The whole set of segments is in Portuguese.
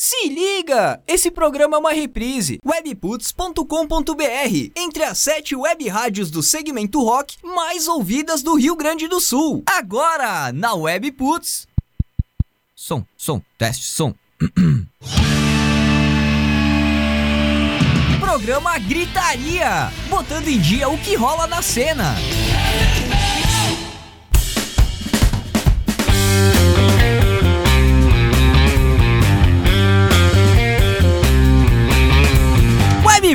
Se liga! Esse programa é uma reprise. webputs.com.br Entre as sete web rádios do segmento rock mais ouvidas do Rio Grande do Sul. Agora, na Webputs. Som, som, teste, som. programa Gritaria botando em dia o que rola na cena.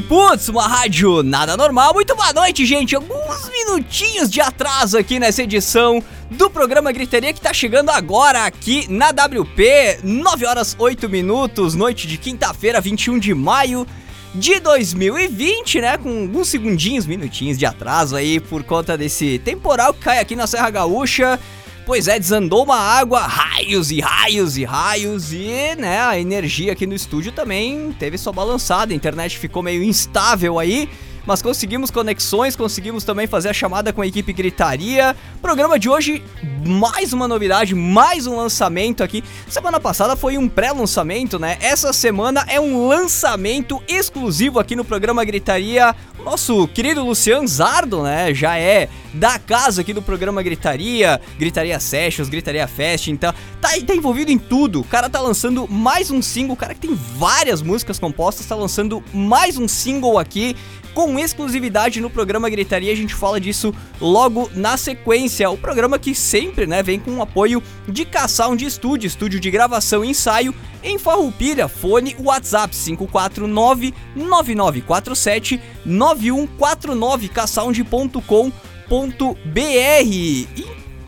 Putz, uma rádio nada normal. Muito boa noite, gente. Alguns minutinhos de atraso aqui nessa edição do programa Gritaria que tá chegando agora aqui na WP, 9 horas 8 minutos, noite de quinta-feira, 21 de maio de 2020, né? Com alguns segundinhos, minutinhos de atraso aí por conta desse temporal que cai aqui na Serra Gaúcha. Pois é, desandou uma água, raios e raios e raios, e né, a energia aqui no estúdio também teve sua balançada, a internet ficou meio instável aí mas conseguimos conexões, conseguimos também fazer a chamada com a equipe Gritaria. Programa de hoje, mais uma novidade, mais um lançamento aqui. Semana passada foi um pré-lançamento, né? Essa semana é um lançamento exclusivo aqui no programa Gritaria. Nosso querido Luciano Zardo, né? Já é da casa aqui do programa Gritaria, Gritaria Sessions, Gritaria Fest, então tá, tá envolvido em tudo. O cara tá lançando mais um single, o cara que tem várias músicas compostas, tá lançando mais um single aqui com exclusividade no programa Gritaria. A gente fala disso logo na sequência. O programa que sempre né, vem com o apoio de K-Sound Studio, estúdio de gravação e ensaio em Farroupilha. Fone WhatsApp 549 9947 9149 ksound.com.br.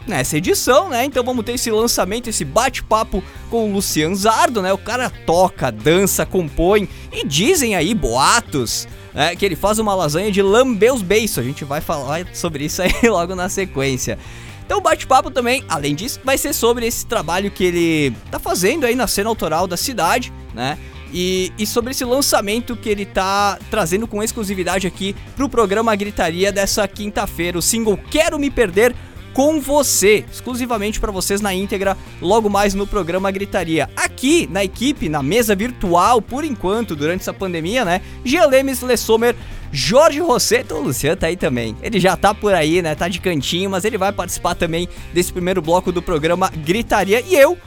Nessa edição, né? Então vamos ter esse lançamento, esse bate-papo com o Luciano Zardo, né? O cara toca, dança, compõe e dizem aí boatos é, que ele faz uma lasanha de lamber os beiços. A gente vai falar sobre isso aí logo na sequência. Então o bate-papo também, além disso, vai ser sobre esse trabalho que ele tá fazendo aí na cena autoral da cidade, né? E, e, sobre esse lançamento que ele tá trazendo com exclusividade aqui pro programa Gritaria dessa quinta-feira, o single Quero Me Perder com você, exclusivamente para vocês na íntegra, logo mais no programa Gritaria. Aqui na equipe, na mesa virtual, por enquanto, durante essa pandemia, né? Gialemes Lessomer, Jorge Rosseto, o Luciano tá aí também. Ele já tá por aí, né? Tá de cantinho, mas ele vai participar também desse primeiro bloco do programa Gritaria. E eu,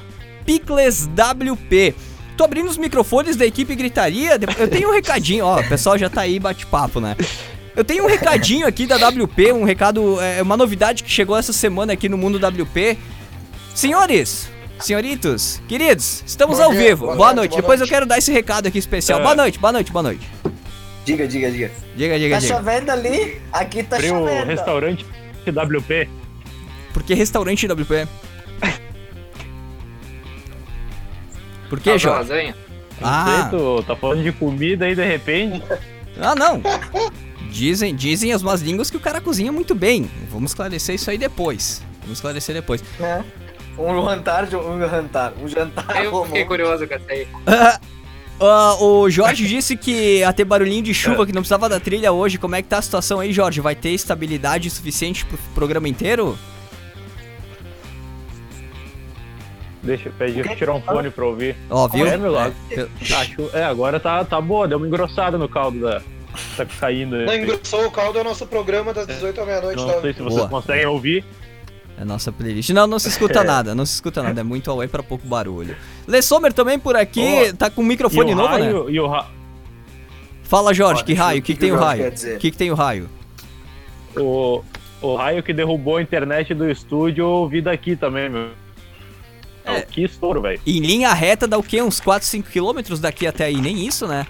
Picles WP. Tô abrindo os microfones da equipe Gritaria. Eu tenho um recadinho, ó. O pessoal já tá aí bate-papo, né? Eu tenho um recadinho aqui da WP, um recado, é uma novidade que chegou essa semana aqui no mundo WP. Senhores, senhoritos, queridos, estamos ao vivo. Boa, boa noite. noite. Depois noite. eu quero dar esse recado aqui especial. É. Boa noite, boa noite, boa noite. Diga, diga, diga. Diga, diga, tá diga. Tá chovendo ali? Aqui tá Frio chovendo. restaurante WP. Por que restaurante WP? Por que, Jorge? Ah. Sei, tá falando de comida aí de repente. Ah, não. Dizem, dizem as más línguas que o cara cozinha muito bem. Vamos esclarecer isso aí depois. Vamos esclarecer depois. É. Um jantar, um jantar, um jantar. Eu fiquei curioso com essa aí. Uh, o Jorge disse que ia ter barulhinho de chuva, que não precisava da trilha hoje. Como é que tá a situação aí, Jorge? Vai ter estabilidade suficiente pro programa inteiro? Deixa, pede tirar um fone pra ouvir. Ó, viu? É, meu lado. É, é, agora tá, tá boa, deu uma engrossada no caldo da, tá caindo. Não engrossou o caldo é o nosso programa das 18 à meia-noite. Não da... sei se vocês Boa. conseguem ouvir. É nossa playlist. Não, não se escuta é. nada, não se escuta nada, é muito away pra pouco barulho. Le Sommer também por aqui, oh, tá com o microfone novo, né? raio, né? E o ra... Fala, Jorge, que raio? O que, que, que, tem o raio? O que, que tem o raio? O, o raio que derrubou a internet do estúdio, eu ouvi daqui também, meu. É, que estouro, velho. Em linha reta dá o quê? Uns 4, 5 quilômetros daqui até aí, nem isso, né?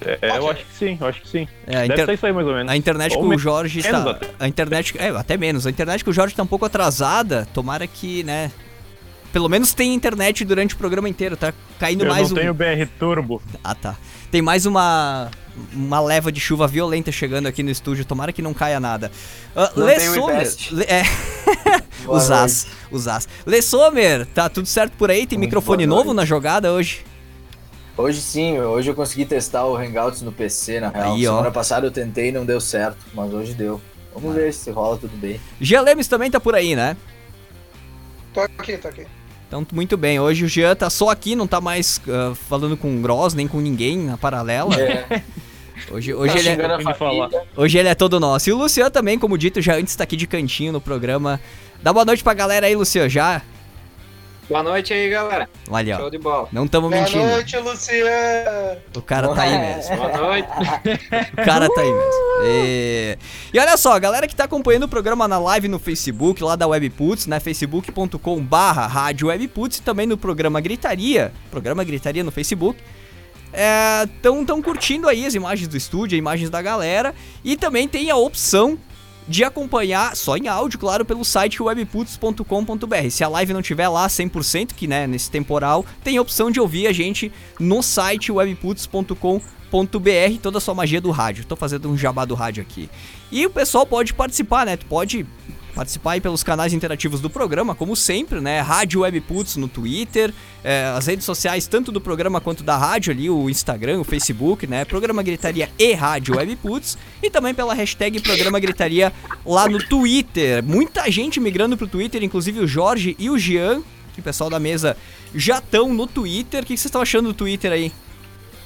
É, eu acho que sim, eu acho que sim. É, Deve inter... ser isso aí mais ou menos. A internet ou que o Jorge está. Até. A internet. É, até menos. A internet que o Jorge tá um pouco atrasada. Tomara que, né? Pelo menos tem internet durante o programa inteiro, tá caindo eu mais um. Eu tenho BR Turbo. Ah, tá. Tem mais uma uma leva de chuva violenta chegando aqui no estúdio. Tomara que não caia nada. Uh, Le Sommer. Le, é. os as. Os as. Le Sommer, tá tudo certo por aí? Tem Muito microfone novo na jogada hoje? Hoje sim, hoje eu consegui testar o Hangouts no PC, na real. Aí, Semana passada eu tentei e não deu certo, mas hoje deu. Vamos ah. ver se rola tudo bem. Gia Lemes também tá por aí, né? Tô aqui, tô aqui. Então, muito bem. Hoje o Jean tá só aqui, não tá mais uh, falando com o Gross, nem com ninguém na paralela. É. Hoje, hoje, ele é, hoje ele é todo nosso. E o Luciano também, como dito, já antes tá aqui de cantinho no programa. Dá boa noite pra galera aí, Luciano, já. Boa noite aí, galera. Olha, Show de bola. Não estamos mentindo. Boa noite, Luciano. O cara tá aí mesmo. Boa noite. o cara tá aí mesmo. E... e olha só, a galera que tá acompanhando o programa na live no Facebook, lá da Webputs, né? facebook.com barra rádio Webputs e também no programa Gritaria, programa Gritaria no Facebook. Estão é, tão curtindo aí as imagens do estúdio, as imagens da galera. E também tem a opção de acompanhar, só em áudio, claro, pelo site webputs.com.br. Se a live não tiver lá 100%, que né, nesse temporal, tem a opção de ouvir a gente no site webputs.com.br, toda a sua magia do rádio. Tô fazendo um jabá do rádio aqui. E o pessoal pode participar, né? Tu pode participar aí pelos canais interativos do programa, como sempre, né? Rádio Webputs no Twitter, é, as redes sociais, tanto do programa quanto da rádio ali, o Instagram, o Facebook, né? Programa Gritaria e Rádio Webputs. E também pela hashtag Programa Gritaria lá no Twitter. Muita gente migrando pro Twitter, inclusive o Jorge e o Jean, que o pessoal da mesa já estão no Twitter. O que vocês estão achando do Twitter aí?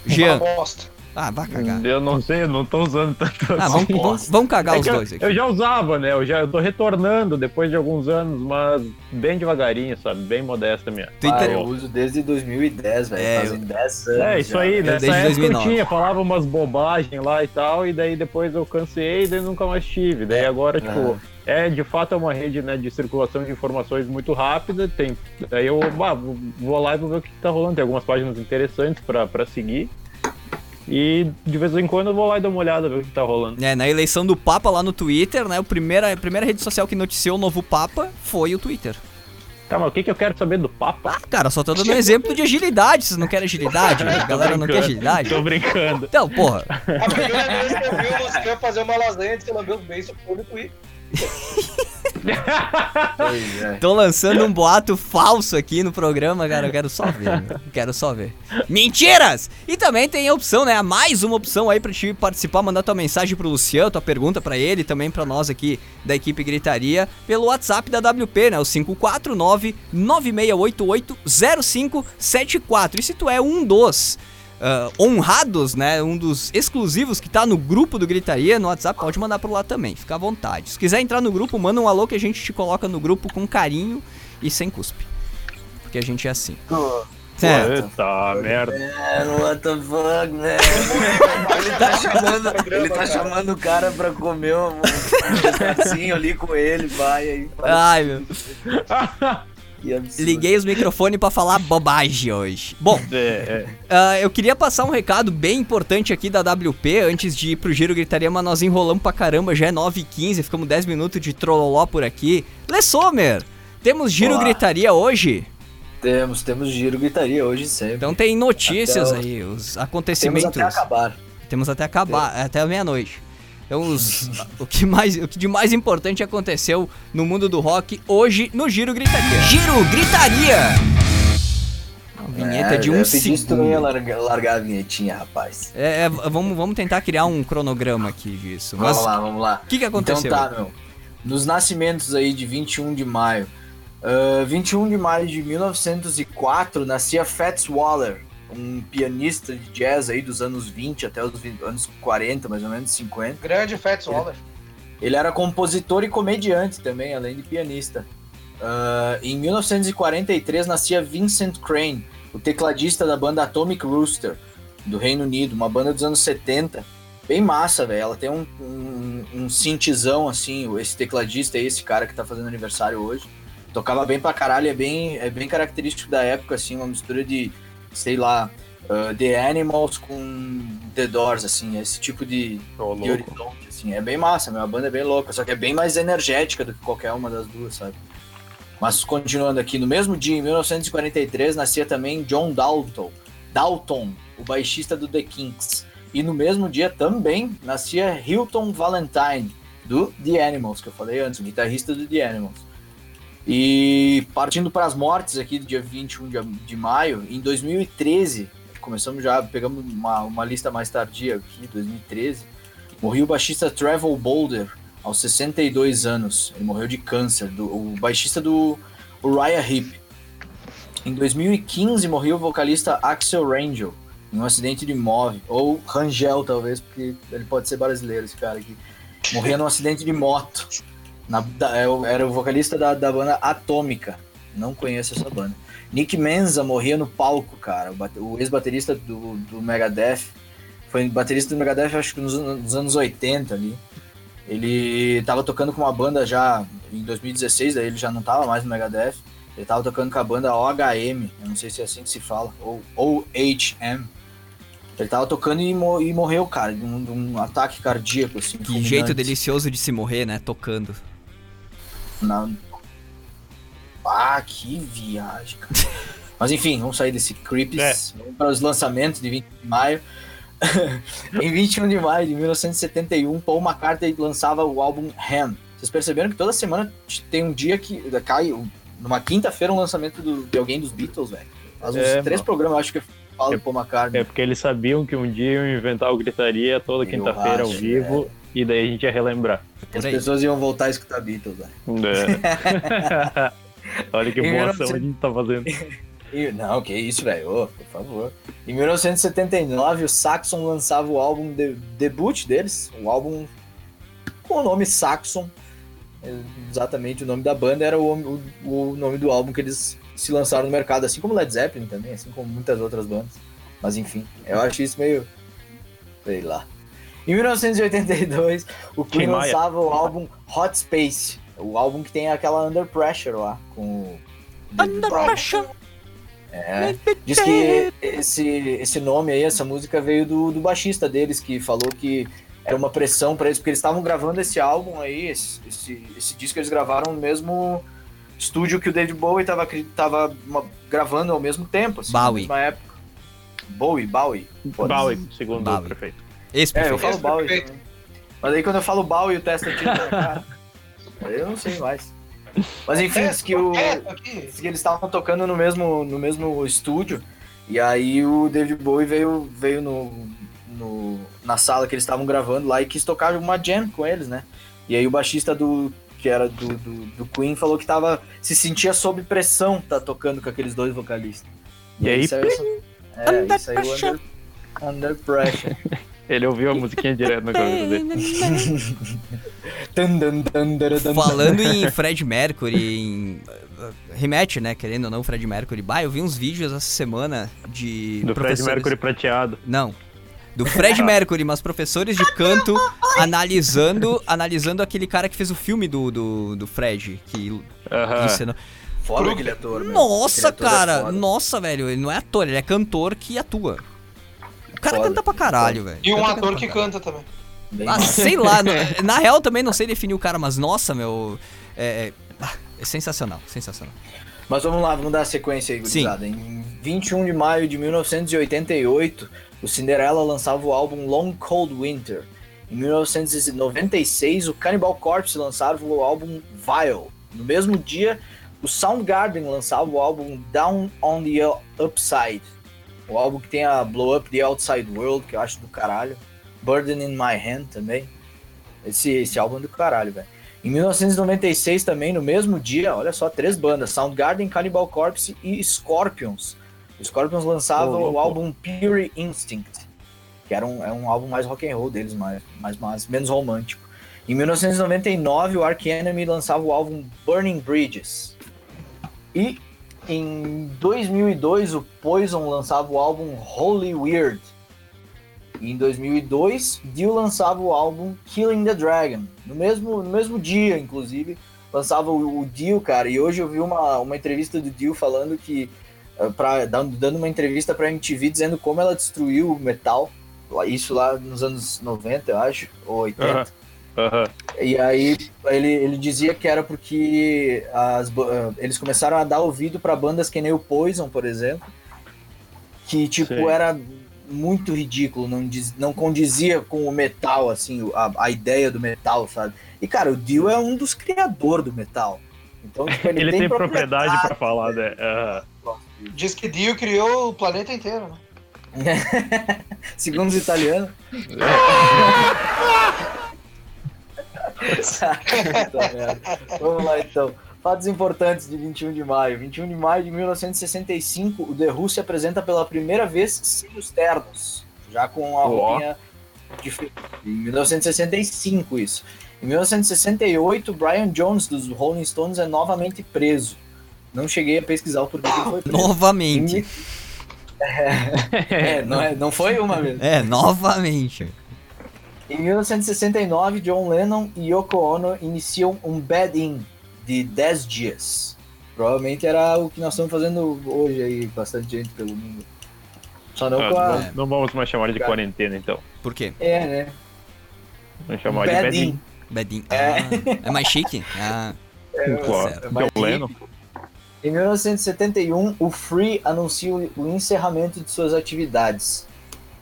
Jean. Uma bosta. Ah, vai cagar. Eu não sei, eu não tô usando tanto ah, assim. Vamos, vamos, vamos cagar é os dois aqui. Eu já usava, né? Eu já eu tô retornando depois de alguns anos, mas bem devagarinho, sabe? Bem modesta minha. Ah, eu uso desde 2010, velho. É, Fazem 10 anos. É, isso já. aí, né? Nessa época 2009. eu tinha, falava umas bobagens lá e tal, e daí depois eu cansei e daí nunca mais tive. Daí agora, tipo. É, de fato é uma rede né, de circulação de informações muito rápida. Tem, aí eu ah, vou lá e vou ver o que tá rolando. Tem algumas páginas interessantes para seguir. E de vez em quando eu vou lá e dou uma olhada, ver o que tá rolando. É, na eleição do Papa lá no Twitter, né? A primeira, a primeira rede social que noticiou o novo Papa foi o Twitter. Tá, mas o que, que eu quero saber do Papa? Ah, cara, só tô dando um exemplo de agilidade. Vocês não querem agilidade? A galera não quer agilidade. Tô brincando. Então, porra. A primeira vez que eu vi o Luciano fazer uma lasanha de os beijos foi no Twitter. É. Tô lançando um boato falso aqui no programa, cara. Eu quero só ver. Meu. Quero só ver. Mentiras! E também tem a opção, né? Mais uma opção aí pra te participar, mandar tua mensagem pro Luciano, tua pergunta para ele, também para nós aqui da equipe Gritaria, pelo WhatsApp da WP, né? O 549 9688 0574. E se tu é um dos uh, honrados, né? Um dos exclusivos que tá no grupo do Gritaria no WhatsApp, pode mandar por lá também, fica à vontade. Se quiser entrar no grupo, manda um alô que a gente te coloca no grupo com carinho e sem cuspe. Porque a gente é assim. Oh. É. Eita merda. Man, what the fuck, man? ele tá chamando, ele tá chamando o cara pra comer um, um pedacinho ali com ele, vai aí. Ai, meu. Liguei os microfones para falar bobagem hoje. Bom, é, é. Uh, eu queria passar um recado bem importante aqui da WP antes de ir pro Giro Gritaria, mas nós enrolamos pra caramba, já é 9h15, ficamos 10 minutos de trolloló por aqui. Lê Sommer, temos Giro Olá. Gritaria hoje? Temos, temos Giro Gritaria hoje sempre. Então tem notícias até aí, os acontecimentos. Temos até acabar. Temos até acabar, até meia-noite. Então, os, o, que mais, o que de mais importante aconteceu no mundo do rock hoje no Giro Gritaria. Giro Gritaria! Uma vinheta é, de um segundo. Eu ia largar, largar a vinhetinha, rapaz. É, é, vamos, vamos tentar criar um cronograma aqui disso. Mas vamos lá, vamos lá. O que, que aconteceu? Então tá, meu. Nos nascimentos aí de 21 de maio. Uh, 21 de maio de 1904 nascia Fats Waller, um pianista de jazz aí dos anos 20 até os 20, anos 40, mais ou menos 50. Grande Fats Waller. Ele era compositor e comediante também, além de pianista. Uh, em 1943 nascia Vincent Crane, o tecladista da banda Atomic Rooster, do Reino Unido, uma banda dos anos 70. Bem massa, velho. Ela tem um, um, um cintizão, assim, esse tecladista é esse cara que tá fazendo aniversário hoje. Tocava bem pra caralho, é bem, é bem característico da época, assim, uma mistura de sei lá, uh, The Animals com The Doors, assim, esse tipo de, oh, de horizonte, assim. É bem massa, a banda é bem louca, só que é bem mais energética do que qualquer uma das duas, sabe? Mas continuando aqui, no mesmo dia, em 1943, nascia também John Dalton, Dalton, o baixista do The Kinks. E no mesmo dia também nascia Hilton Valentine, do The Animals, que eu falei antes, o guitarrista do The Animals. E partindo para as mortes aqui do dia 21 de, maio, em 2013, começamos já, pegamos uma, uma lista mais tardia aqui, 2013, morreu o baixista Trevor Boulder, aos 62 anos. Ele morreu de câncer, do, o baixista do Uriah Heep. Em 2015 morreu o vocalista Axel Rangel em um acidente de móvel. Ou Rangel, talvez, porque ele pode ser brasileiro, esse cara aqui. Morreu num acidente de moto. Na, é era o vocalista da, da banda Atômica. Não conheço essa banda. Nick Menza morria no palco, cara. O, o ex-baterista do, do Megadeth. Foi baterista do Megadeth, acho que nos, nos, anos 80 ali. Ele tava tocando com uma banda já em 2016, daí ele já não tava mais no Megadeth. Ele tava tocando com a banda OHM, eu não sei se é assim que se fala, ou OHM. Ele tava tocando e, mo e morreu, cara, de um, de um, ataque cardíaco, assim. Que jeito delicioso de se morrer, né? Tocando. Na... Ah, que viagem, cara. Mas enfim, vamos sair desse creeps. É. Vamos para os lançamentos de 20 de maio. em 21 de maio de 1971, Paul McCartney lançava o álbum Ham. Vocês perceberam que toda semana tem um dia que cai, numa quinta-feira, um lançamento do, de alguém dos Beatles, velho. Faz uns é, três mano. programas, acho que fala é, Paul McCartney. É porque eles sabiam que um dia iam inventar o Gritaria toda quinta-feira ao vivo, é. E daí a gente ia relembrar. As pessoas iam voltar a escutar Beatles, velho. É. Olha que boa ação a gente tá fazendo. Não, que isso, velho. Oh, por favor. Em 1979, o Saxon lançava o álbum de, debut deles, o álbum com o nome Saxon. Exatamente o nome da banda era o, o, o, nome do álbum que eles se lançaram no mercado, assim como Led Zeppelin também, assim como muitas outras bandas. Mas enfim, eu acho isso meio. sei lá. Em 1982, o Queen lançava o álbum Hot Space, o álbum que tem aquela Under Pressure lá, com o. Under Pressure! É, diz que esse, esse nome aí, essa música veio do, do baixista deles, que falou que era uma pressão para eles, porque eles estavam gravando esse álbum aí, esse, esse, esse, disco eles gravaram no mesmo estúdio que o David Bowie estava tava gravando ao mesmo tempo, assim, Bowie. na mesma época. Bowie, Bowie. Bowie, segundo Bowie. o prefeito. Esse prefeito. É, eu falo também. Mas aí quando eu falo Bowie, o testa tiro na cara. eu não sei mais. Mas enfim, é, que, o, que eles estavam tocando no mesmo, no mesmo estúdio. E aí o David Bowie veio, veio no, no, na sala que eles estavam gravando lá e quis tocar uma jam com eles, né? E aí o baixista do que era do, do, do Queen falou que tava se sentia sob pressão tá tocando com aqueles dois vocalistas. E, e aí, aí saiu, é, under, aí saiu under, under Pressure. Ele ouviu a musiquinha direto na cabeça dele. Falando em Fred Mercury, em remete, né? Querendo ou não, Fred Mercury. Bah, eu vi uns vídeos essa semana de. Do Fred Mercury prateado. Não. Do Fred Mercury, mas professores de canto analisando analisando aquele cara que fez o filme do, do, do Fred. Que uh -huh. ensinou. Foda aquele ator. Nossa, ator é cara. É nossa, velho. Ele não é ator, ele é cantor que atua. O cara Foda. canta pra caralho, velho. E um canta, ator que canta também. ah, sei lá. na real, também não sei definir o cara, mas nossa, meu. É, é, é sensacional, sensacional. Mas vamos lá, vamos dar a sequência aí, gurizada. Em 21 de maio de 1988, o Cinderella lançava o álbum Long Cold Winter. Em 1996, o Cannibal Corpse lançava o álbum Vile. No mesmo dia, o Soundgarden lançava o álbum Down on the Upside. O álbum que tem a Blow Up the Outside World, que eu acho do caralho. Burden in My Hand também. Esse, esse álbum é do caralho, velho. Em 1996 também, no mesmo dia, olha só, três bandas, Soundgarden, Cannibal Corpse e Scorpions. O Scorpions lançava oh, o álbum Pure Instinct, que era um, é um álbum mais rock and roll deles, mais, mais, mais menos romântico. Em 1999, o Ark Enemy lançava o álbum Burning Bridges. E em 2002, o Poison lançava o álbum Holy Weird. E em 2002, Dio lançava o álbum Killing the Dragon. No mesmo, no mesmo dia, inclusive, lançava o, o Dio, cara. E hoje eu vi uma, uma entrevista do Dio falando que. Eh, pra, dando, uma entrevista pra MTV dizendo como ela destruiu o metal. Isso lá nos anos 90, eu acho, ou 80. Uhum. E aí ele, ele dizia que era porque as, eles começaram a dar ouvido para bandas que nem o Poison, por exemplo, que tipo Sim. era muito ridículo, não, diz, não condizia com o metal, assim, a, a ideia do metal, sabe? E cara, o Dio é um dos criadores do metal. Então, tipo, ele, ele, tem, tem propriedade para falar, né? Uhum. Diz que Dio criou o planeta inteiro, né? Segundo os italianos. Vamos lá então. Fatos importantes de 21 de maio. 21 de maio de 1965, o The Who se apresenta pela primeira vez sem os ternos, já com a Ó. roupinha diferente. Em 1965, isso. Em 1968, Brian Jones, dos Rolling Stones, é novamente preso. Não cheguei a pesquisar o porquê que foi preso. Novamente. É, não, é, não foi uma vez. É, novamente. Em 1969, John Lennon e Yoko Ono iniciam um bed-in de 10 dias. Provavelmente era o que nós estamos fazendo hoje aí, bastante gente pelo mundo. Só não Ah, com a... não, não vamos mais chamar de quarentena, então. Por quê? É, né? Vamos chamar de Bed-in. Bedinho. É. Ah, é mais chique? Ah, Claro. certo. Mas- John Lennon. Em 1971, o Free anuncia o encerramento de suas atividades.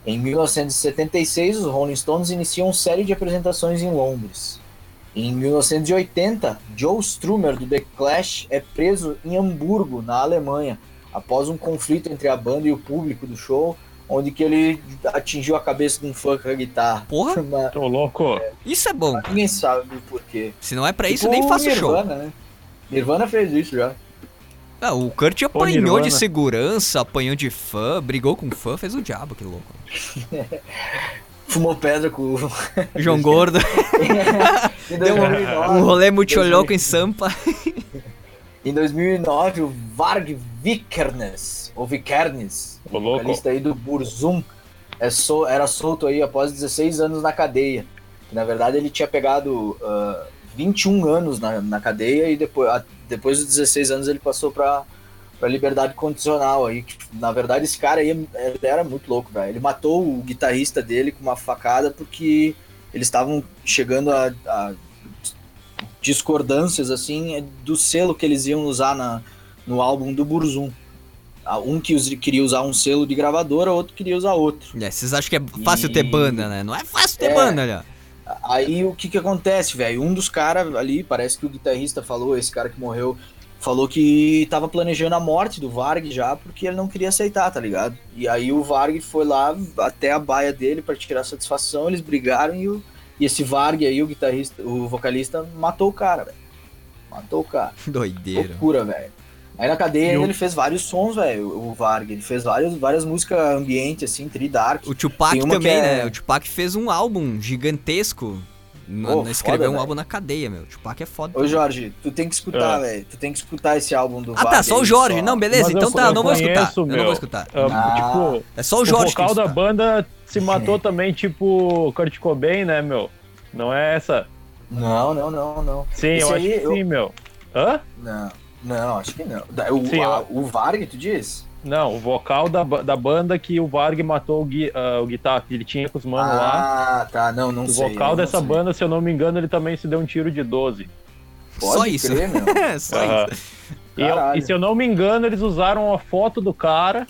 Em 1976, os Rolling Stones iniciam série de apresentações em Londres. Em 1980, Joe Strummer do The Clash é preso em Hamburgo, na Alemanha, após um conflito entre a banda e o público do show, onde que ele atingiu a cabeça de um fã com a guitarra. Porra. Mas Tô louco. isso é bom. ninguém sabe o porquê. Se não é pra isso, Tipo nem o faço show. Nirvana, Né? Nirvana fez isso já. Ah, o Kurt apanhou de segurança, apanhou de fã, brigou com fã, fez o diabo, que louco. Fumou pedra com o João Gordo, Em deu um, 2009, um rolê muito 2000. louco em Sampa. Em 2009, o Varg Vikernes, ou Vikernes, louco. vocalista aí do Burzum, é sol- era solto aí após 16 anos na cadeia. Na verdade, ele tinha pegado ah, 21 anos na, na cadeia e depois, a- depois dos 16 anos ele passou pra, pra liberdade condicional aí. Na verdade, esse cara aí ele era muito louco, velho. Ele matou o guitarrista dele com uma facada porque eles estavam chegando a, a discordâncias assim do selo que eles iam usar na, no álbum do Burzum. Ah, Um que queria usar um selo de gravadora, outro queria usar outro. É, vocês acham que é fácil ter E- banda, né? Não é fácil ter É. banda, olha. Aí o que que acontece, velho? Um dos caras ali, parece que o guitarrista falou, esse cara que morreu, falou que tava planejando a morte do Varg já, porque ele não queria aceitar, tá ligado? E aí o Varg foi lá até a baia dele pra tirar satisfação, eles brigaram e, o, e esse Varg aí, o guitarrista, o vocalista, matou o cara, velho. Matou o cara. Doideira. Loucura, velho. Aí na cadeia ainda o- ele fez vários sons, velho, o Varg. Ele fez várias, várias músicas ambiente, assim, tri-dark. O Tupac também, é- né? O Tupac fez um álbum gigantesco. Na- Pô, na- escreveu foda, um velho. álbum na cadeia, meu. O Tupac é foda. Ô Jorge, tu tem que escutar, Ah. velho. Tu tem que escutar esse álbum do Ah, tá, Varg só o Jorge. só. Não, beleza, Mas então eu- tá, eu não vou escutar. conheço, Eu não meu. vou escutar. Ah, Ah. tipo, É só o o Jorge que vocal da banda se matou também, tipo Kurt Cobain, né, meu? Não é essa? Não, não, não, não. Sim, Esse eu aí, acho que eu- sim, meu. Hã? Não, não, acho que não. Da- O, Sim, a- eu- o Varg, tu diz? Não, o vocal da, da banda que o Varg matou o, gui, ah, o guitarra que ele tinha com os manos lá. ah, tá, não, não O sei. vocal não dessa sei. banda, se eu não me engano, ele também se deu um tiro de 12. Pode Só isso. crer, meu. É, só isso. E, eu- e se eu não me engano, eles usaram a foto do cara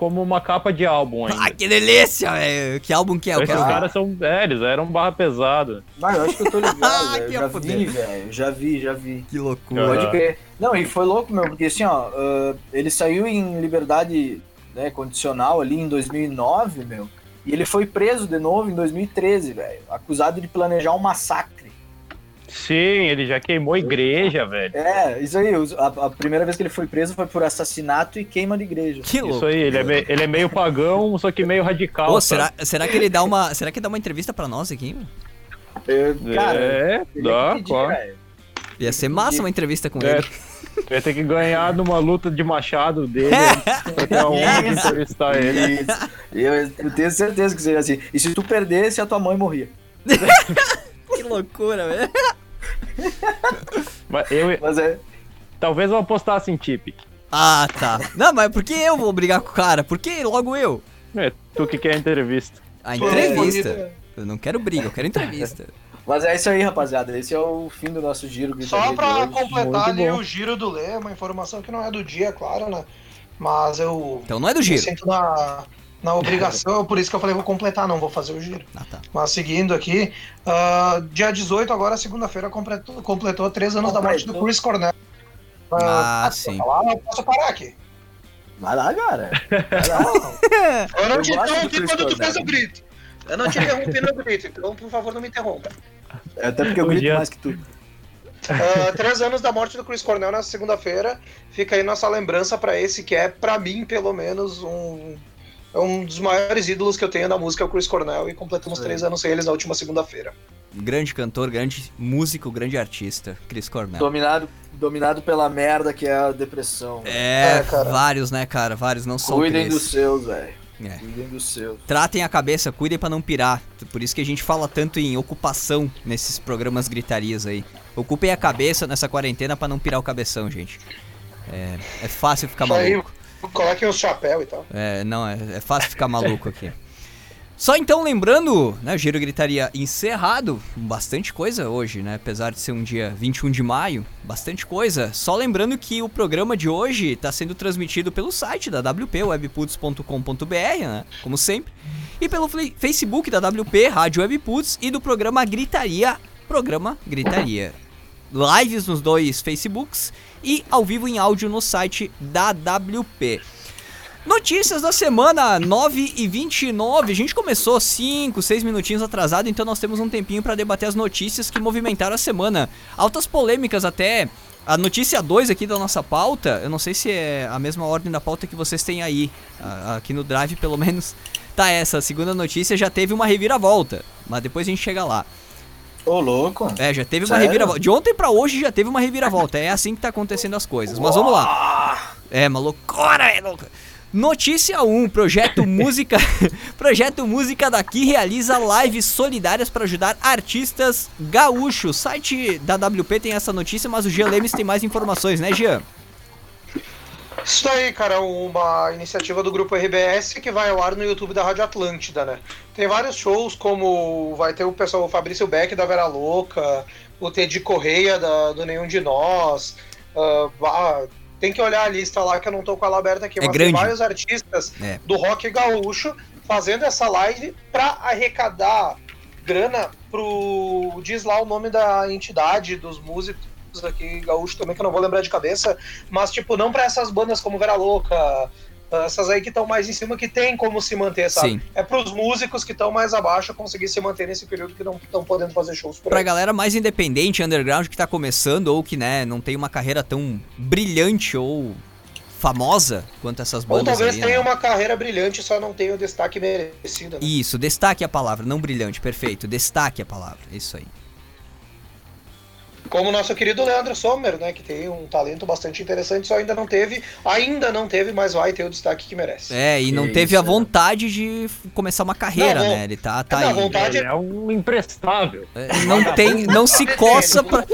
como uma capa de álbum ainda. Ah, que delícia, velho. Que álbum que é? Eu Esses caras são. É, eles eram barra pesada. Mas eu acho que eu tô ligado, Ah, velho. que Eu já vi, velho. Já vi, já vi. Que loucura. Pode crer. Não, e foi louco, meu, porque assim, ó, ah, ele saiu em liberdade né, condicional ali em 2009, meu, e ele foi preso de novo em 2013, velho, acusado de planejar um massacre. Sim, ele já queimou igreja, velho. É, isso aí, a, a primeira vez que ele foi preso foi por assassinato e queima de igreja. Que louco. Isso aí, ele é, me- ele é meio pagão, só que meio radical. Ô, sabe? será, será que ele dá uma. Será que dá uma entrevista pra nós aqui? meu? Eu- cara, é, dá, pedir, claro. Ia ser massa uma entrevista com É. ele. Vai ter que ganhar numa luta de machado dele pra ter a honra de Isso. entrevistar ele. Eu, eu tenho certeza que seria assim. E se tu perdesse, a tua mãe morria. Que loucura, velho. Mas eu, Mas é. talvez eu apostasse em Tip. Ah, tá. Não, mas por que eu vou brigar com o cara? Por que logo eu? É, tu que quer entrevista. A entrevista. é. Eu não quero briga, eu quero entrevista. Mas é isso aí, rapaziada. Esse é o fim do nosso giro. Só pra completar Muito ali bom. o giro do Lê, uma informação que não é do dia, claro, né? Mas eu Então não é do me giro. sinto na, na obrigação, por isso que eu falei, vou completar, não vou fazer o giro. Ah, tá. Mas seguindo aqui, ah, dia 18, agora, segunda-feira, completou, completou três anos da morte do Completou. Chris Cornell. Ah, posso sim. falar? Eu posso parar aqui. Vai lá, cara. Vai lá. Eu não Eu te interrompi quando tu fez o grito. Eu não te interrompi no grito, então, por favor, não me interrompa. É Até porque eu grito dia- mais que tu. Uh, três anos da morte do Chris Cornell na segunda-feira. Fica aí nossa lembrança para esse que é, para mim, pelo menos, um, um dos maiores ídolos que eu tenho na música, é o Chris Cornell, e completamos Sim. três anos sem eles na última segunda-feira. Grande cantor, grande músico, grande artista, Chris Cornell. Dominado, dominado pela merda que é a depressão. É, é vários, né, cara? Vários, não são Cuidem dos seus, velho. É. Cuidem dos seus. Tratem a cabeça, cuidem para não pirar. Por isso que a gente fala tanto em ocupação nesses programas gritarias aí. Ocupem a cabeça nessa quarentena para não pirar o cabeção, gente. É, é fácil ficar maluco. Coloquem o chapéu e tal. É, não, é, é fácil ficar maluco aqui. Só então lembrando, né, o Giro Gritaria encerrado, bastante coisa hoje, né, apesar de ser um dia 21 de maio, bastante coisa. Só lembrando que o programa de hoje está sendo transmitido pelo site da WP, webputs.com.br, né, como sempre, e pelo Facebook da WP, Rádio Webputs, e do programa Gritaria, programa Gritaria. Lives nos dois Facebooks e ao vivo em áudio no site da WP. Notícias da semana 9 e 29. A gente começou 5, 6 minutinhos atrasado, então nós temos um tempinho para debater as notícias que movimentaram a semana. Altas polêmicas até. A notícia 2 aqui da nossa pauta, eu não sei se é a mesma ordem da pauta que vocês têm aí. Aqui no Drive, pelo menos, tá essa. A segunda notícia já teve uma reviravolta, mas depois a gente chega lá. Ô, louco. É, já teve Sério? uma reviravolta. De ontem para hoje já teve uma reviravolta. É assim que tá acontecendo as coisas. Mas vamos lá. É, uma loucura, é louca. Notícia 1, Projeto Música. Projeto Música daqui realiza lives solidárias para ajudar artistas gaúchos. O site da WP tem essa notícia, mas o Jean Lemes tem mais informações, né, Jean? Isso aí, cara, uma iniciativa do grupo RBS que vai ao ar no YouTube da Rádio Atlântida, né? Tem vários shows, como vai ter o pessoal, o Fabrício Beck da Vera Louca, o Teddy Correia da, do Nenhum de Nós, uh, tem que olhar a lista lá que eu não tô com ela aberta aqui, é mas grande. tem vários artistas é. do rock gaúcho fazendo essa live para arrecadar grana pro. Diz lá o nome da entidade, dos músicos aqui gaúcho também, que eu não vou lembrar de cabeça, mas tipo, não para essas bandas como Vera Louca, essas aí que estão mais em cima, que tem como se manter, sabe? Sim. É pros músicos que estão mais abaixo conseguir se manter nesse período que não estão podendo fazer shows por Pra galera mais independente, underground, que tá começando, ou que, né, não tem uma carreira tão brilhante ou famosa quanto essas bandas. Ou talvez aí, tenha né? uma carreira brilhante, só não tenha o destaque merecido. Né? Isso, destaque é a palavra, não brilhante, perfeito. Destaque é a palavra, isso aí. Como o nosso querido Leandro Sommer, né, que tem um talento bastante interessante, só ainda não teve, ainda não teve, mas vai ter o destaque que merece. É, e não que teve isso, a vontade né? de começar uma carreira, não, né? Ele tá, tá aí. Vontade... Ele é um imprestável. É, não tem, não se coça pra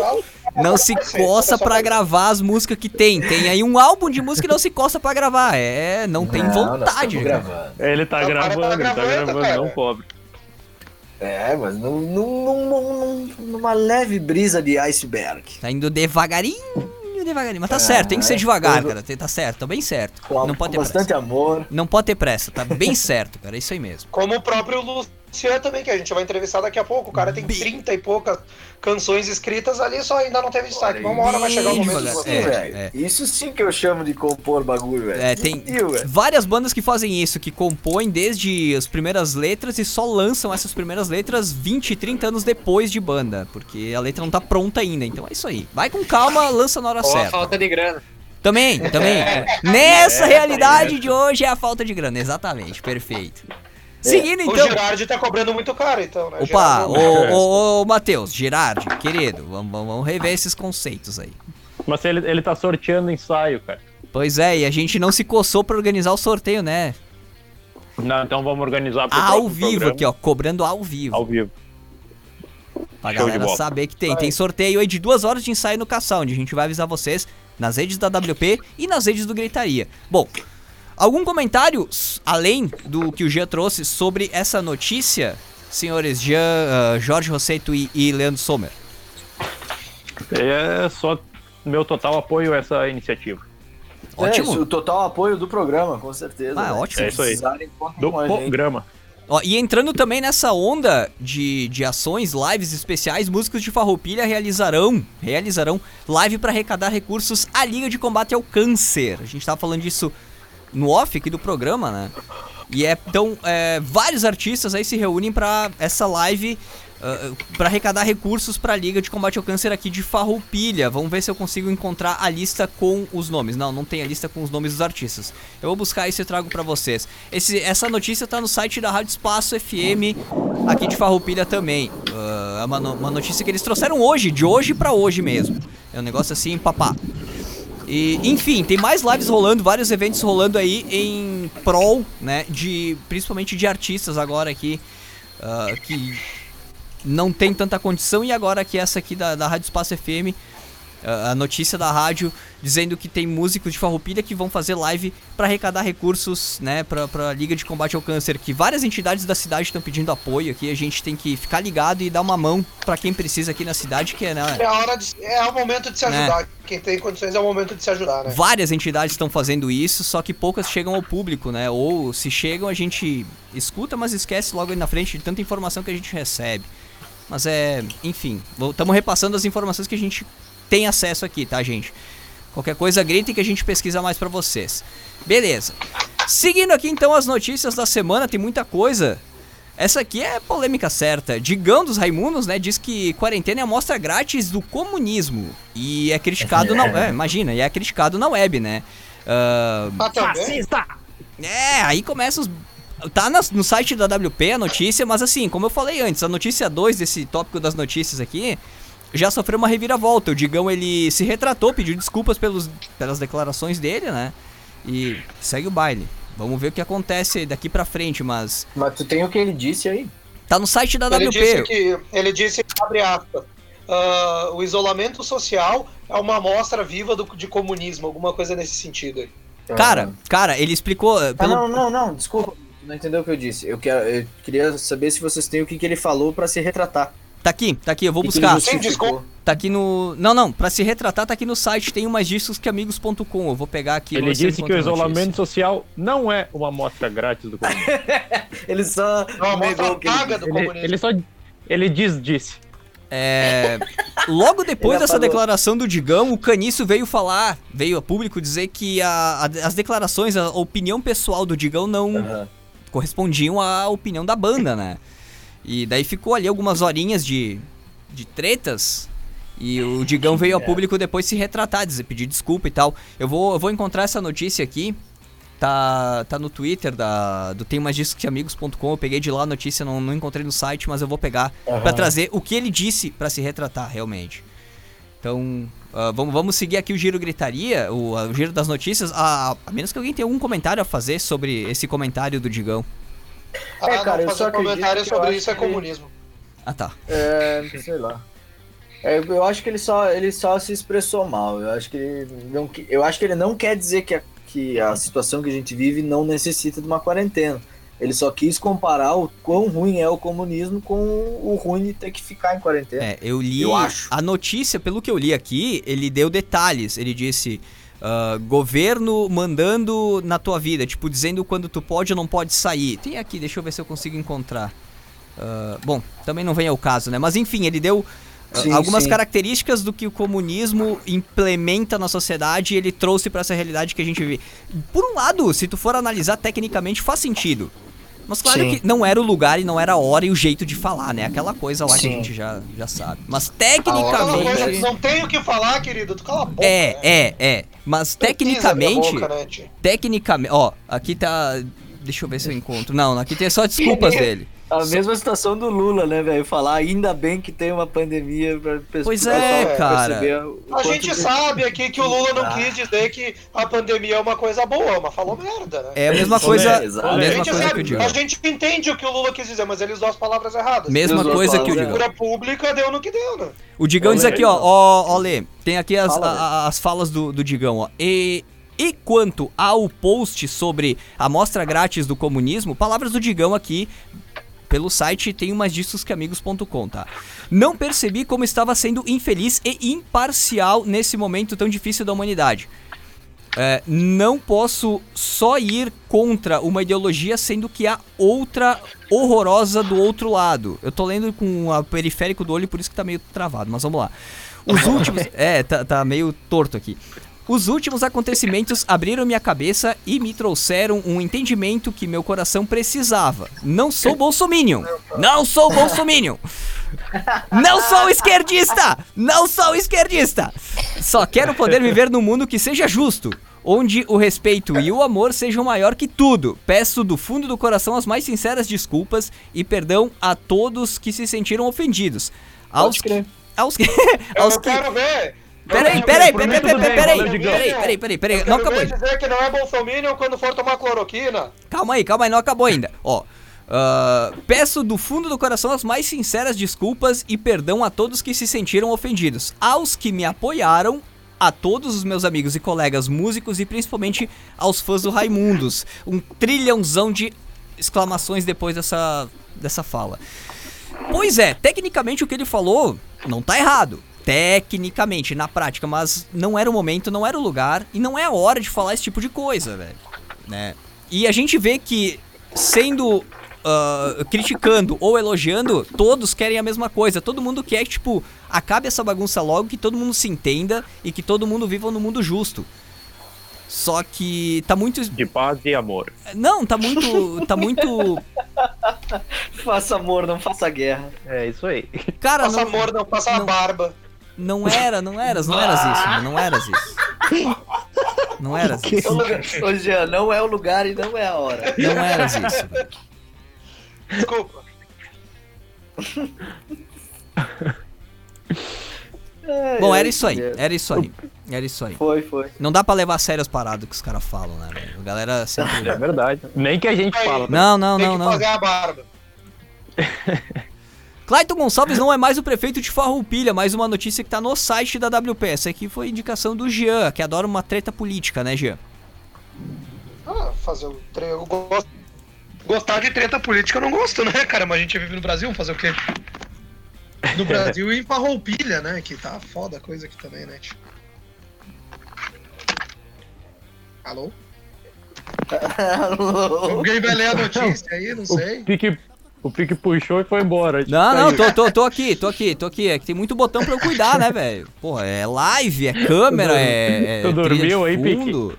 não se coça para gravar as músicas que tem. Tem aí um álbum de música que não se coça para gravar. É, não tem vontade. Ele tá, tá gravando, ele tá gravando, não pobre. É, mas num, num, num, numa leve brisa de iceberg. Tá indo devagarinho, devagarinho. Mas tá é, certo, tem que ser devagar, cara. Tá certo, tá bem certo. Com, não pode ter bastante pressa. amor. Não pode ter pressa, tá bem certo, cara. É isso aí mesmo. Como o próprio Luciano também, que a gente vai entrevistar daqui a pouco. O cara tem 30 e poucas canções escritas ali, só ainda não teve destaque. Uma hora vai chegar o momento de você. É, é. Isso sim que eu chamo de compor bagulho, velho. É, tem várias bandas que fazem isso, que compõem desde as primeiras letras e só lançam essas primeiras letras 20, 30 anos depois de banda, porque a letra não tá pronta ainda. Então é isso aí. Vai com calma, lança na hora Ou certa. a falta de grana. Também, também. Nessa é, realidade de hoje é a falta de grana, exatamente, perfeito. Seguindo então. O Girardi tá cobrando muito caro, então, né? Opa, ô, ô, ô, Matheus, Girardi, querido, vamos, vamos rever esses conceitos aí. Mas ele, ele tá sorteando ensaio, cara. Pois é, e a gente não se coçou pra organizar o sorteio, né? Não, então vamos organizar pro Ao vivo programa. aqui, ó, cobrando ao vivo. Ao vivo. Pra Show galera saber que tem. Tem sorteio aí de duas horas de ensaio no Caçal, onde a gente vai avisar vocês nas redes da WP e nas redes do Gritaria. Bom, Algum comentário além do que o Jean trouxe sobre essa notícia, senhores Jean, uh, Jorge Rosseto e, e Leandro Sommer? É só meu total apoio a essa iniciativa. Ótimo. É, o total apoio do programa, com certeza. Ah, né? ótimo. É isso aí. Do programa. Ó, e entrando também nessa onda de, de ações, lives especiais, músicos de Farroupilha realizarão, realizarão live para arrecadar recursos à Liga de Combate ao Câncer. A gente tava falando disso no off aqui do programa, né? E é, então, é, vários artistas aí se reúnem para essa live Uh, para arrecadar recursos para a Liga de Combate ao Câncer aqui de Farroupilha. Vamos ver se eu consigo encontrar a lista com os nomes. Não, não tem a lista com os nomes dos artistas. Eu vou buscar isso e trago para vocês. Esse, essa notícia tá no site da Rádio Espaço FM aqui de Farroupilha também. Uh, é uma, uma notícia que eles trouxeram hoje, de hoje para hoje mesmo. É um negócio assim, papá. E, enfim, tem mais lives rolando, vários eventos rolando aí em prol, né, de principalmente de artistas agora aqui uh, que não tem tanta condição. E agora que essa aqui da, da Rádio Espaço FM a notícia da rádio dizendo que tem músicos de Farroupilha que vão fazer live para arrecadar recursos, né, para a Liga de Combate ao Câncer, que várias entidades da cidade estão pedindo apoio aqui, a gente tem que ficar ligado e dar uma mão para quem precisa aqui na cidade, que é, né, é a hora de, é o momento de se né. ajudar. Quem tem condições é o momento de se ajudar, né? Várias entidades estão fazendo isso, só que poucas chegam ao público, né? Ou se chegam a gente escuta, mas esquece logo aí na frente de tanta informação que a gente recebe. Mas é, enfim, estamos repassando as informações que a gente tem acesso aqui, tá, gente? Qualquer coisa, gritem que a gente pesquisa mais para vocês. Beleza. Seguindo aqui então as notícias da semana, tem muita coisa. Essa aqui é polêmica certa. Digão dos Raimundos, né, diz que quarentena é a mostra grátis do comunismo. E é criticado na é, imagina, e é criticado na web, né? Uh, Fascista! É, aí começa os Tá no site da WP a notícia, mas assim, como eu falei antes, a notícia 2 desse tópico das notícias aqui já sofreu uma reviravolta. O Digão ele se retratou, pediu desculpas pelos, pelas declarações dele, né? E segue o baile. Vamos ver o que acontece daqui pra frente, mas. Mas tu tem o que ele disse aí? Tá no site da ele WP. Disse que, ele disse, abre aspas, uh, o isolamento social é uma amostra viva do, de comunismo, alguma coisa nesse sentido aí. Cara, cara, ele explicou. Eh, ah, pelo... Ah, não, não, não, desculpa. Não entendeu o que eu disse. Eu, quero, eu queria saber se vocês têm o que, que ele falou para se retratar. Tá aqui, tá aqui, eu vou buscar. Sim, desculpa. Tá aqui no. Não, não, pra se retratar, tá aqui no site, tem mais discos que amigos.com. Eu vou pegar aqui. Ele disse que o isolamento social não é uma amostra grátis do comunismo. ele só. É uma amostra paga do comunismo. Ele, ele só. Ele diz, disse. É, logo depois dessa declaração do Digão, o Caniço veio falar, veio a público dizer que a, a, as declarações, a opinião pessoal do Digão não uhum. correspondiam à opinião da banda, né? E daí ficou ali algumas horinhas de, de tretas. E o Digão veio ao público depois se retratar, dizer, pedir desculpa e tal. Eu vou, eu vou encontrar essa notícia aqui. Tá, tá no Twitter da, do Tem Mais Discos que Amigos.com. Eu peguei de lá a notícia, não, não encontrei no site, mas eu vou pegar uhum. para trazer o que ele disse para se retratar realmente. Então, uh, vamos, vamos seguir aqui o Giro Gritaria, o, o Giro das Notícias, a, a menos que alguém tenha algum comentário a fazer sobre esse comentário do Digão. Ah, é, cara, não, fazer eu só comentário sobre isso é comunismo. Ah, tá. É, sei lá. É, eu acho que ele só, ele só se expressou mal. Eu acho que ele não, eu acho que ele não quer dizer que a, que a situação que a gente vive não necessita de uma quarentena. Ele só quis comparar o quão ruim é o comunismo com o ruim de ter que ficar em quarentena. É, eu li eu acho. a notícia, pelo que eu li aqui, ele deu detalhes. Ele disse: Uh, governo mandando na tua vida, tipo, dizendo quando tu pode ou não pode sair. Tem aqui, deixa eu ver se eu consigo encontrar. Uh, bom, também não vem ao caso, né? Mas enfim, ele deu uh, sim, algumas sim. características do que o comunismo implementa na sociedade e ele trouxe para essa realidade que a gente vive. Por um lado, se tu for analisar tecnicamente, faz sentido. Mas claro Sim. que não era o lugar e não era a hora e o jeito de falar, né? Aquela coisa lá Sim. que a gente já, já sabe. Mas tecnicamente. Não tem o que falar, querido. Tu cala a boca. É, né? é, é. Mas tecnicamente. Boca, né, tecnicamente. Ó, aqui tá. Deixa eu ver se eu encontro. Não, aqui tem só desculpas dele. A mesma situação do Lula, né, velho? Falar ainda bem que tem uma pandemia pra pessoas. Pois é, cara. A gente sabe aqui que o Lula não ah. quis dizer que a pandemia é uma coisa boa, mas falou merda, né? É a mesma coisa. É, a mesma a coisa sabe, que. A gente entende o que o Lula quis dizer, mas ele usou as palavras erradas. Mesma coisa que o Digão. A pública deu no que deu, né? O Digão diz aqui, ó, ó, ó, Lê, tem aqui as, Fala, a, as falas do, do Digão, ó. E e quanto ao post sobre a amostra grátis do comunismo, palavras do Digão aqui pelo site tem mais discos que amigos.com, tá? Não percebi como estava sendo infeliz e imparcial nesse momento tão difícil da humanidade. É, não posso só ir contra uma ideologia, sendo que há outra horrorosa do outro lado. Eu tô lendo com o periférico do olho, por isso que tá meio travado, mas vamos lá. Os últimos. é, tá, tá meio torto aqui. Os últimos acontecimentos abriram minha cabeça e me trouxeram um entendimento que meu coração precisava. Não sou bolsominion. Não sou bolsominion. Não sou esquerdista! Não sou esquerdista! Só quero poder viver num mundo que seja justo, onde o respeito e o amor sejam maior que tudo. Peço do fundo do coração as mais sinceras desculpas e perdão a todos que se sentiram ofendidos. Aos que, aos que, aos Eu que, quero ver. Peraí, peraí, peraí, peraí, peraí, peraí, peraí, peraí, não acabou ainda. dizer que não é bolsominion quando for tomar cloroquina. Calma aí, calma aí, não acabou ainda. Ó, Uh, peço do fundo do coração as mais sinceras desculpas e perdão a todos que se sentiram ofendidos, aos que me apoiaram, a todos os meus amigos e colegas músicos e principalmente aos fãs do Raimundos. Um trilhãozão de exclamações depois dessa, dessa fala. Pois é, tecnicamente o que ele falou não tá errado. Tecnicamente, na prática, mas não era o momento, não era o lugar e não é a hora de falar esse tipo de coisa, velho. Né? E a gente vê que sendo ah, criticando ou elogiando, todos querem a mesma coisa. Todo mundo quer que, tipo, acabe essa bagunça logo, que todo mundo se entenda e que todo mundo viva no mundo justo. Só que tá muito. De paz e amor. Não, tá muito. Tá muito. Faça amor, não faça guerra. É isso aí. Cara, Passa não, amor, não passa não- barba. Não era, não eras, não eras isso, mano, não eras isso. Não eras isso. Ô, Jean, não é o lugar e não é a hora. Não eras isso. velho. Desculpa. Bom, era isso aí, era isso aí. Era isso aí. Foi, foi. Não dá pra levar a sério as paradas que os caras falam, né, velho? A galera sempre. É verdade. Nem que a gente fala. Não, não, Tem não, que não. pagar a barba. Clayton Gonçalves não é mais o prefeito de Farroupilha, mais uma notícia que tá no site da WP. Essa aqui foi indicação do Jean, que adora uma treta política, né, Jean? Ah, fazer o tre... eu gosto. Gostar de treta política eu não gosto, né, cara? Mas a gente vive no Brasil, fazer o quê? No Brasil e em Farroupilha, né? Que tá foda a coisa aqui também, né? tio? Alô? Alguém vai ler a notícia aí? Não O sei. pique, o pique puxou e foi embora. Não, Tá não, tô, tô, tô aqui, tô aqui, tô aqui. É que tem muito botão pra eu cuidar, né, velho? Porra, é live, é câmera, é. é Tu trilha dormiu aí, Pique?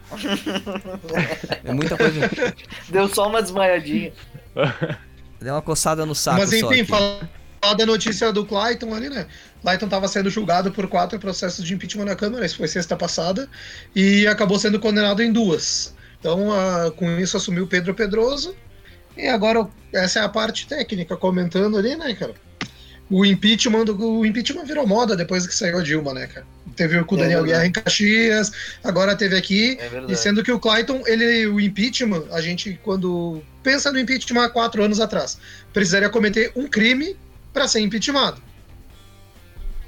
É muita coisa. Deu só uma desmaiadinha. Deu uma coçada no saco Mas enfim, falar da notícia do Clayton ali, né? Clayton estava sendo julgado por quatro processos de impeachment na Câmara, isso foi sexta passada, e acabou sendo condenado em duas. Então, ah, com isso, assumiu Pedro Pedroso, e agora essa é a parte técnica, comentando ali, né, cara? O impeachment, o impeachment virou moda depois que saiu a Dilma, né, cara? Teve com o É Daniel verdade. Guerra em Caxias, agora teve aqui, É e sendo que o Clayton, ele, o impeachment, a gente, quando pensa no impeachment há quatro anos atrás, precisaria cometer um crime para ser impeachmentado.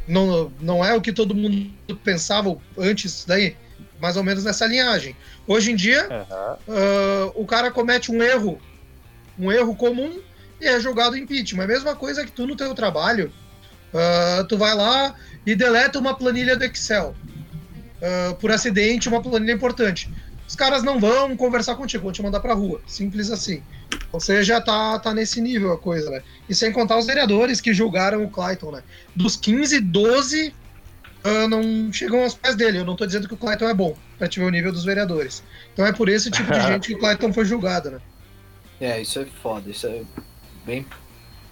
Não, não é o que todo mundo pensava antes daí, mais ou menos nessa linhagem. Hoje em dia, Aham. ah, o cara comete um erro, um erro comum e é julgado impeachment. É a mesma coisa que tu no teu trabalho, ah, tu vai lá e deleta uma planilha do Excel. ah, por acidente, uma planilha importante. Os caras não vão conversar contigo, vão te mandar pra rua. Simples assim. Ou seja, tá, tá nesse nível a coisa, né? E sem contar os vereadores que julgaram o Clayton, né? Dos 15, 12 ah, não chegam aos pés dele. Eu não tô dizendo que o Clayton é bom, pra te ver o nível dos vereadores. Então é por esse tipo de gente que o Clayton foi julgado, né? É, isso é foda, isso é bem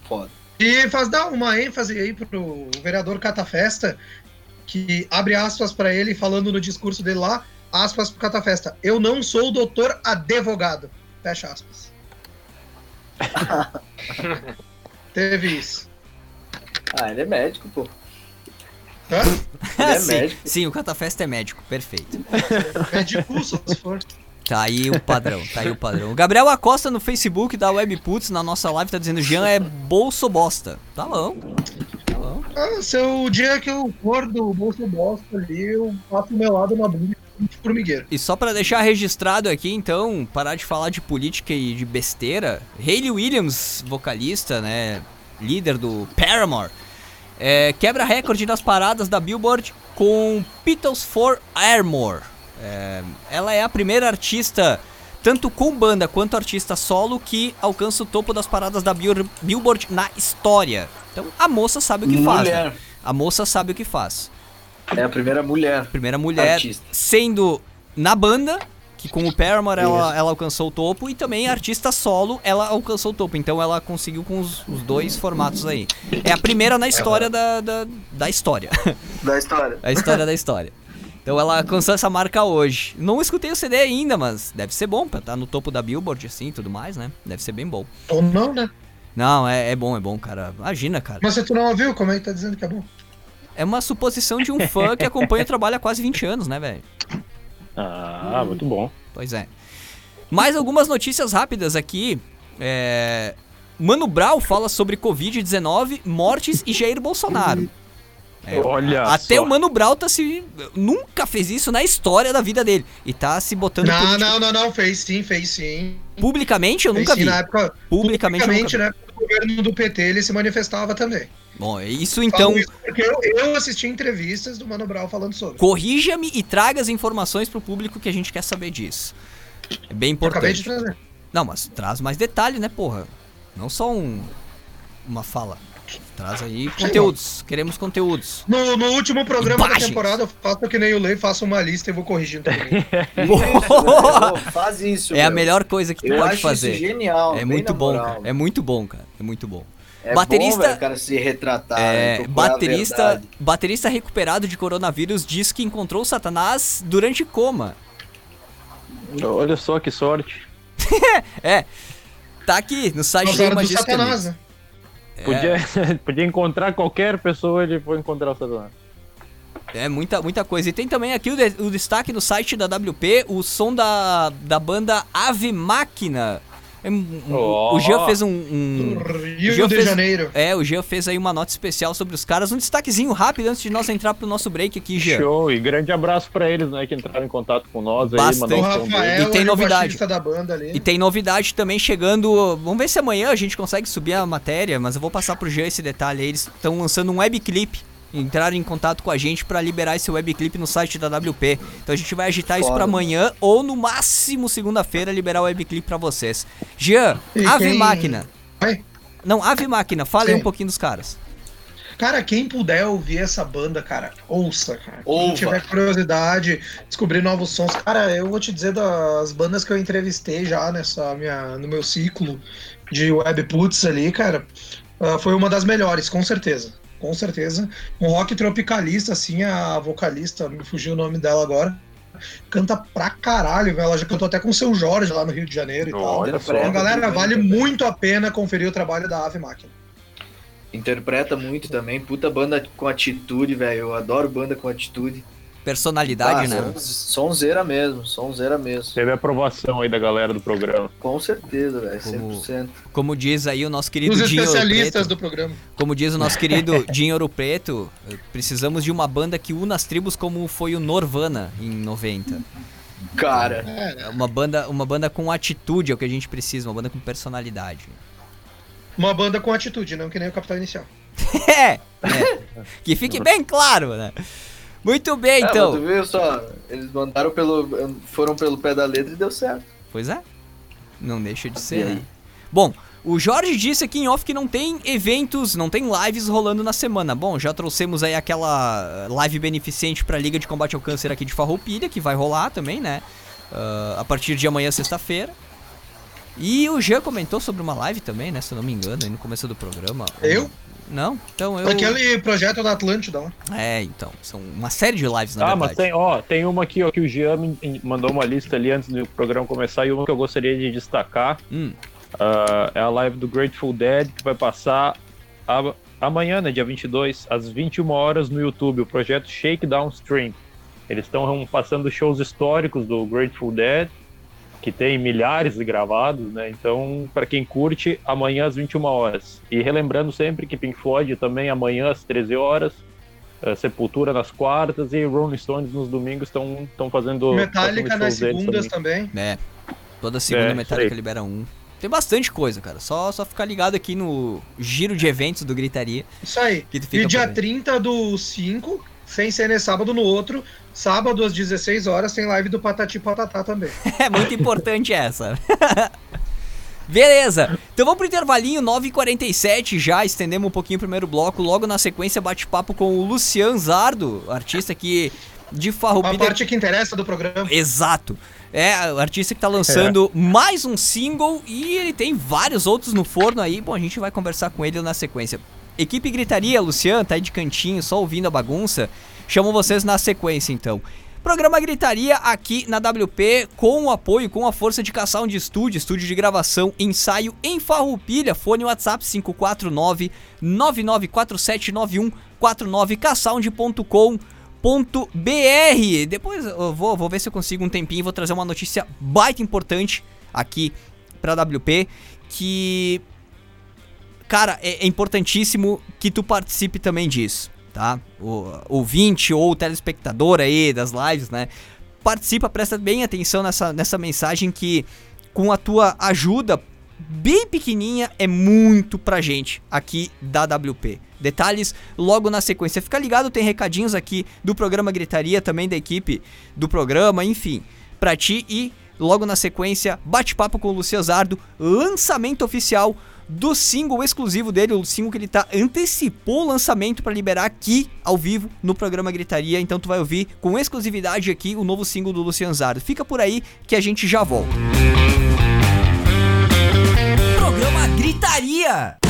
foda. E faz dar uma ênfase aí pro vereador Catafesta, que abre aspas pra ele falando no discurso dele lá, aspas pro Catafesta. Eu não sou doutor advogado. Fecha aspas. Teve isso. Ah, ele é médico, pô. Hã? Ele é sim, médico. sim, o Catafesta é médico, perfeito. É de curso, se for. Tá aí o padrão, tá aí o padrão. O Gabriel Acosta no Facebook da Webputs, na nossa live, tá dizendo Jean é bolso bosta. Tá bom. Tá bom. Ah, se o dia que eu for do bolso bosta ali, eu faço o meu lado na bunda de formigueiro. E só pra deixar registrado aqui, então, parar de falar de política e de besteira, Hayley Williams, vocalista, né, líder do Paramore, é, quebra recorde nas paradas da Billboard com Beatles for Armor. É, ela é a primeira artista, tanto com banda quanto artista solo, que alcança o topo das paradas da Bill- Billboard na história. Então a moça sabe o que faz. né? Mulher. A moça sabe o que faz É a primeira mulher. primeira mulher Artista. sendo na banda, que que com o Paramore ela, ela, alcançou o topo e também artista solo ela alcançou o topo. Então ela conseguiu com os, os dois formatos aí. É a primeira na história da, da, da história. Da história. a história da história. Então ela alcançou essa marca hoje. Não escutei o CD ainda, mas deve ser bom pra estar tá no topo da Billboard assim e tudo mais, né? Deve ser bem bom. Ou não, né? Não, é, é bom, é bom, cara. Imagina, cara. Mas se tu não ouviu, como é que tá dizendo que é bom? É uma suposição de um fã que acompanha o trabalho há quase 20 anos, né, velho? Ah, muito bom. Pois é. Mais algumas notícias rápidas aqui. É... Mano Brown fala sobre Covid-19, mortes e Jair Bolsonaro. É, Olha Até só. o Mano Brown tá se. Nunca fez isso na história da vida dele. E tá se botando. Não, político... não, não, não. Fez sim, fez sim. Publicamente eu fez nunca sim, vi. Na época, publicamente, publicamente né? O governo do PT ele se manifestava também. Bom, isso então. Isso porque eu, eu, assisti entrevistas do Mano Brown falando sobre. Corrija-me e traga as informações pro público que a gente quer saber disso. É bem importante. acabei de trazer. Não, mas traz mais detalhe, né, porra? Não só um. Uma fala. Traz aí conteúdos. Queremos conteúdos. No, no último programa Imagens. da temporada, eu faço que nem o Lei, faço uma lista e vou corrigindo também. Faz isso. É meu. a melhor coisa que tu eu pode acho fazer. Isso genial. É muito bom, cara. É muito bom, cara. É muito bom. É baterista, bom, véio, cara se retratar. É, baterista, baterista recuperado de coronavírus diz que encontrou Satanás durante coma. Olha só que sorte. é. Tá aqui no site da do Satanás, né? É. Podia, podia encontrar qualquer pessoa, ele foi encontrar o Satanás. É, muita, muita coisa. E tem também aqui o, de, o, destaque no site da WP, o som da, da banda Ave Máquina. Oh. O Jean fez um. um Rio de fez, Janeiro. É, o Jean fez aí uma nota especial sobre os caras. Um destaquezinho rápido antes de nós entrar pro nosso break aqui, Jean. Show, e grande abraço para eles, né, que entraram em contato com nós Bastante. aí, o Rafael, E tem novidade. Da banda ali. E tem novidade também chegando. Vamos ver se amanhã a gente consegue subir a matéria, mas eu vou passar pro Jean esse detalhe aí. Eles estão lançando um webclip entraram em contato com a gente para liberar esse webclip no site da WP. Então a gente vai agitar isso para amanhã ou no máximo segunda-feira liberar o webclip para vocês. Jean, E Ave quem- Máquina. Oi? Não, Ave Máquina, fale Sim. um pouquinho dos caras. Cara, quem puder ouvir essa banda, cara, ouça, cara. Quem Ouva. tiver curiosidade, descobrir novos sons. Cara, eu vou te dizer das bandas que eu entrevistei já nessa minha, no meu ciclo de webputs ali, cara. ah, foi uma das melhores, com certeza. Com certeza. Um rock tropicalista, assim, a vocalista, me fugiu o nome dela agora. Canta pra caralho, velho. Ela já cantou até com o seu Jorge lá no Rio de Janeiro e tal. Olha só. Então, galera, vale muito a pena conferir o trabalho da Ave Máquina. Interpreta muito também. Puta banda com atitude, velho. Eu adoro banda com atitude. Personalidade, Ah, né? son- Sonzeira mesmo, sonzeira mesmo. Teve aprovação aí da galera do programa. Com certeza, velho. Como- 100%. Como diz aí o nosso querido Os Dinho Ouro especialistas Preto. do programa. Como diz o nosso querido Dinho Ouro Preto, precisamos de uma banda que una as tribos como foi o Norvana em 90. Cara, É Uma banda, uma banda com atitude é o que a gente precisa, uma banda com personalidade. Uma banda com atitude, não que nem o Capital Inicial. É, é. Que fique bem claro, né? Muito bem, É, então. tu viu só? Eles mandaram pelo. foram pelo pé da letra e deu certo. Pois é. Não deixa de ser, aí? né? Bom, o Jorge disse aqui em off que não tem eventos, não tem lives rolando na semana. Bom, já trouxemos aí aquela live beneficente pra Liga de Combate ao Câncer aqui de Farroupilha, que vai rolar também, né? Ah, a partir de amanhã, sexta-feira. E o Jean comentou sobre uma live também, né? Se eu não me engano, aí no começo do programa. Eu? Não? Então eu. Aquele projeto da Atlântida lá. É, então. São uma série de lives, na ah, verdade. mas tem, ó, tem uma aqui, ó, que o Jean me mandou uma lista ali antes do programa começar e uma que eu gostaria de destacar. Hum. Ah, é a live do Grateful Dead, que vai passar a- amanhã, né, dia 22, às 21 horas no YouTube, o projeto Shakedown Stream. Eles estão passando shows históricos do Grateful Dead, que tem milhares de gravados, né? Então, para quem curte, amanhã às 21 horas. E relembrando sempre que Pink Floyd também amanhã às 13 horas, eh, Sepultura nas quartas e Rolling Stones nos domingos estão estão fazendo Metallica nas segundas também. também. É. Toda segunda É, Metallica sei. libera um. Tem bastante coisa, cara. Só, só ficar ligado aqui no giro de eventos do Gritaria. Isso aí. E dia por aí. 30 do 5, sem ser nesse sábado no outro. Sábado às 16 horas tem live do Patati Patatá também. É muito importante essa. Beleza, então vamos pro intervalinho 9h47 já, estendemos um pouquinho o primeiro bloco. Logo na sequência, bate-papo com o Lucian Zardo, artista que de A Farroupilha parte que interessa do programa. Exato. É, o artista que tá lançando é. mais um single e ele tem vários outros no forno aí. Bom, a gente vai conversar com ele na sequência. Equipe Gritaria, Luciano, tá aí de cantinho, só ouvindo a bagunça. Chamo vocês na sequência, então. Programa Gritaria aqui na WP com o apoio, com a força de de Estúdio, estúdio de gravação, ensaio em Farroupilha, fone WhatsApp 549 99479149 caçaund.com.br. Depois eu vou, vou ver se eu consigo um tempinho, vou trazer uma notícia baita importante aqui pra WP que cara, é, é importantíssimo que tu participe também disso tá? O ouvinte ou telespectador aí das lives, né? Participa, presta bem atenção nessa, nessa mensagem que com a tua ajuda bem pequenininha é muito pra gente aqui da WP. Detalhes logo na sequência. Fica ligado, tem recadinhos aqui do programa Gritaria, também da equipe do programa, enfim, pra ti e logo na sequência, bate-papo com o Luciano Zardo, lançamento oficial do single exclusivo dele, o single que ele tá antecipou o lançamento para liberar aqui ao vivo no programa Gritaria. Então tu vai ouvir com exclusividade aqui o novo single do Lucian Zardo. Fica por aí que a gente já volta. Programa Gritaria.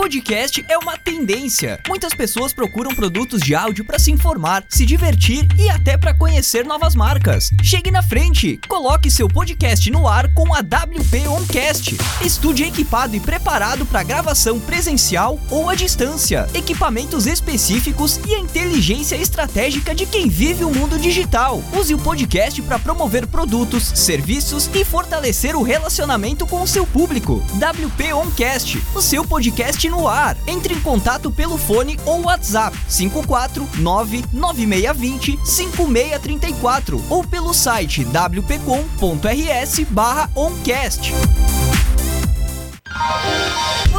Podcast é uma tendência. Muitas pessoas procuram produtos de áudio para se informar, se divertir e até para conhecer novas marcas. Chegue na frente, coloque seu podcast no ar com a WP Oncast. Estúdio equipado e preparado para gravação presencial ou à distância. Equipamentos específicos e a inteligência estratégica de quem vive o mundo digital. Use o podcast para promover produtos, serviços e fortalecer o relacionamento com o seu público. WP Oncast, o seu podcast no ar. Entre em contato pelo fone ou WhatsApp 5499620 5634 ou pelo site wpcom.rs/oncast.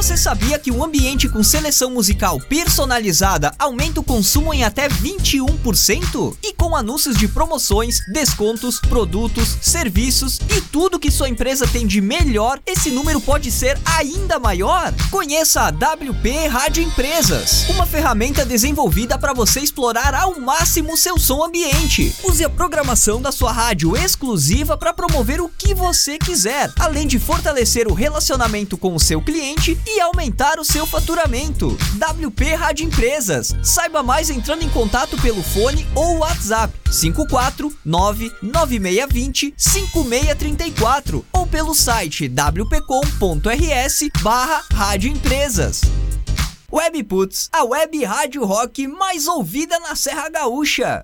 Você sabia que um ambiente com seleção musical personalizada aumenta o consumo em até 21%? E com anúncios de promoções, descontos, produtos, serviços e tudo que sua empresa tem de melhor, esse número pode ser ainda maior? Conheça a WP Rádio Empresas, uma ferramenta desenvolvida para você explorar ao máximo seu som ambiente. Use a programação da sua rádio exclusiva para promover o que você quiser, além de fortalecer o relacionamento com o seu cliente e aumentar o seu faturamento. WP Rádio Empresas. Saiba mais entrando em contato pelo fone ou WhatsApp 5499620 5634 ou pelo site wpcom.rs barra Rádio Empresas. Webputs, a web rádio rock mais ouvida na Serra Gaúcha.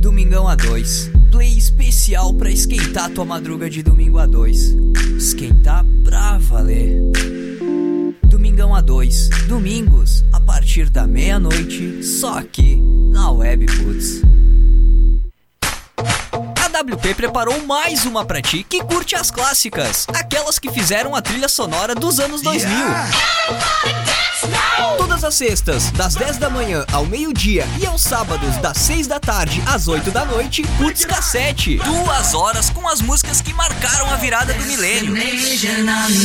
Domingão a 2. Play especial pra esquentar tua madruga de domingo a 2. Esquentar pra valer. Domingão a 2. Domingos, a partir da meia-noite, só aqui na Webputs. A WP preparou mais uma pra ti que curte as clássicas, aquelas que fizeram a trilha sonora dos anos 2000. Yeah. Todas as sextas, das 10 da manhã ao meio-dia e aos sábados, das 6 da tarde às 8 da noite, Putz Cassete. Duas horas com as músicas que marcaram a virada do milênio.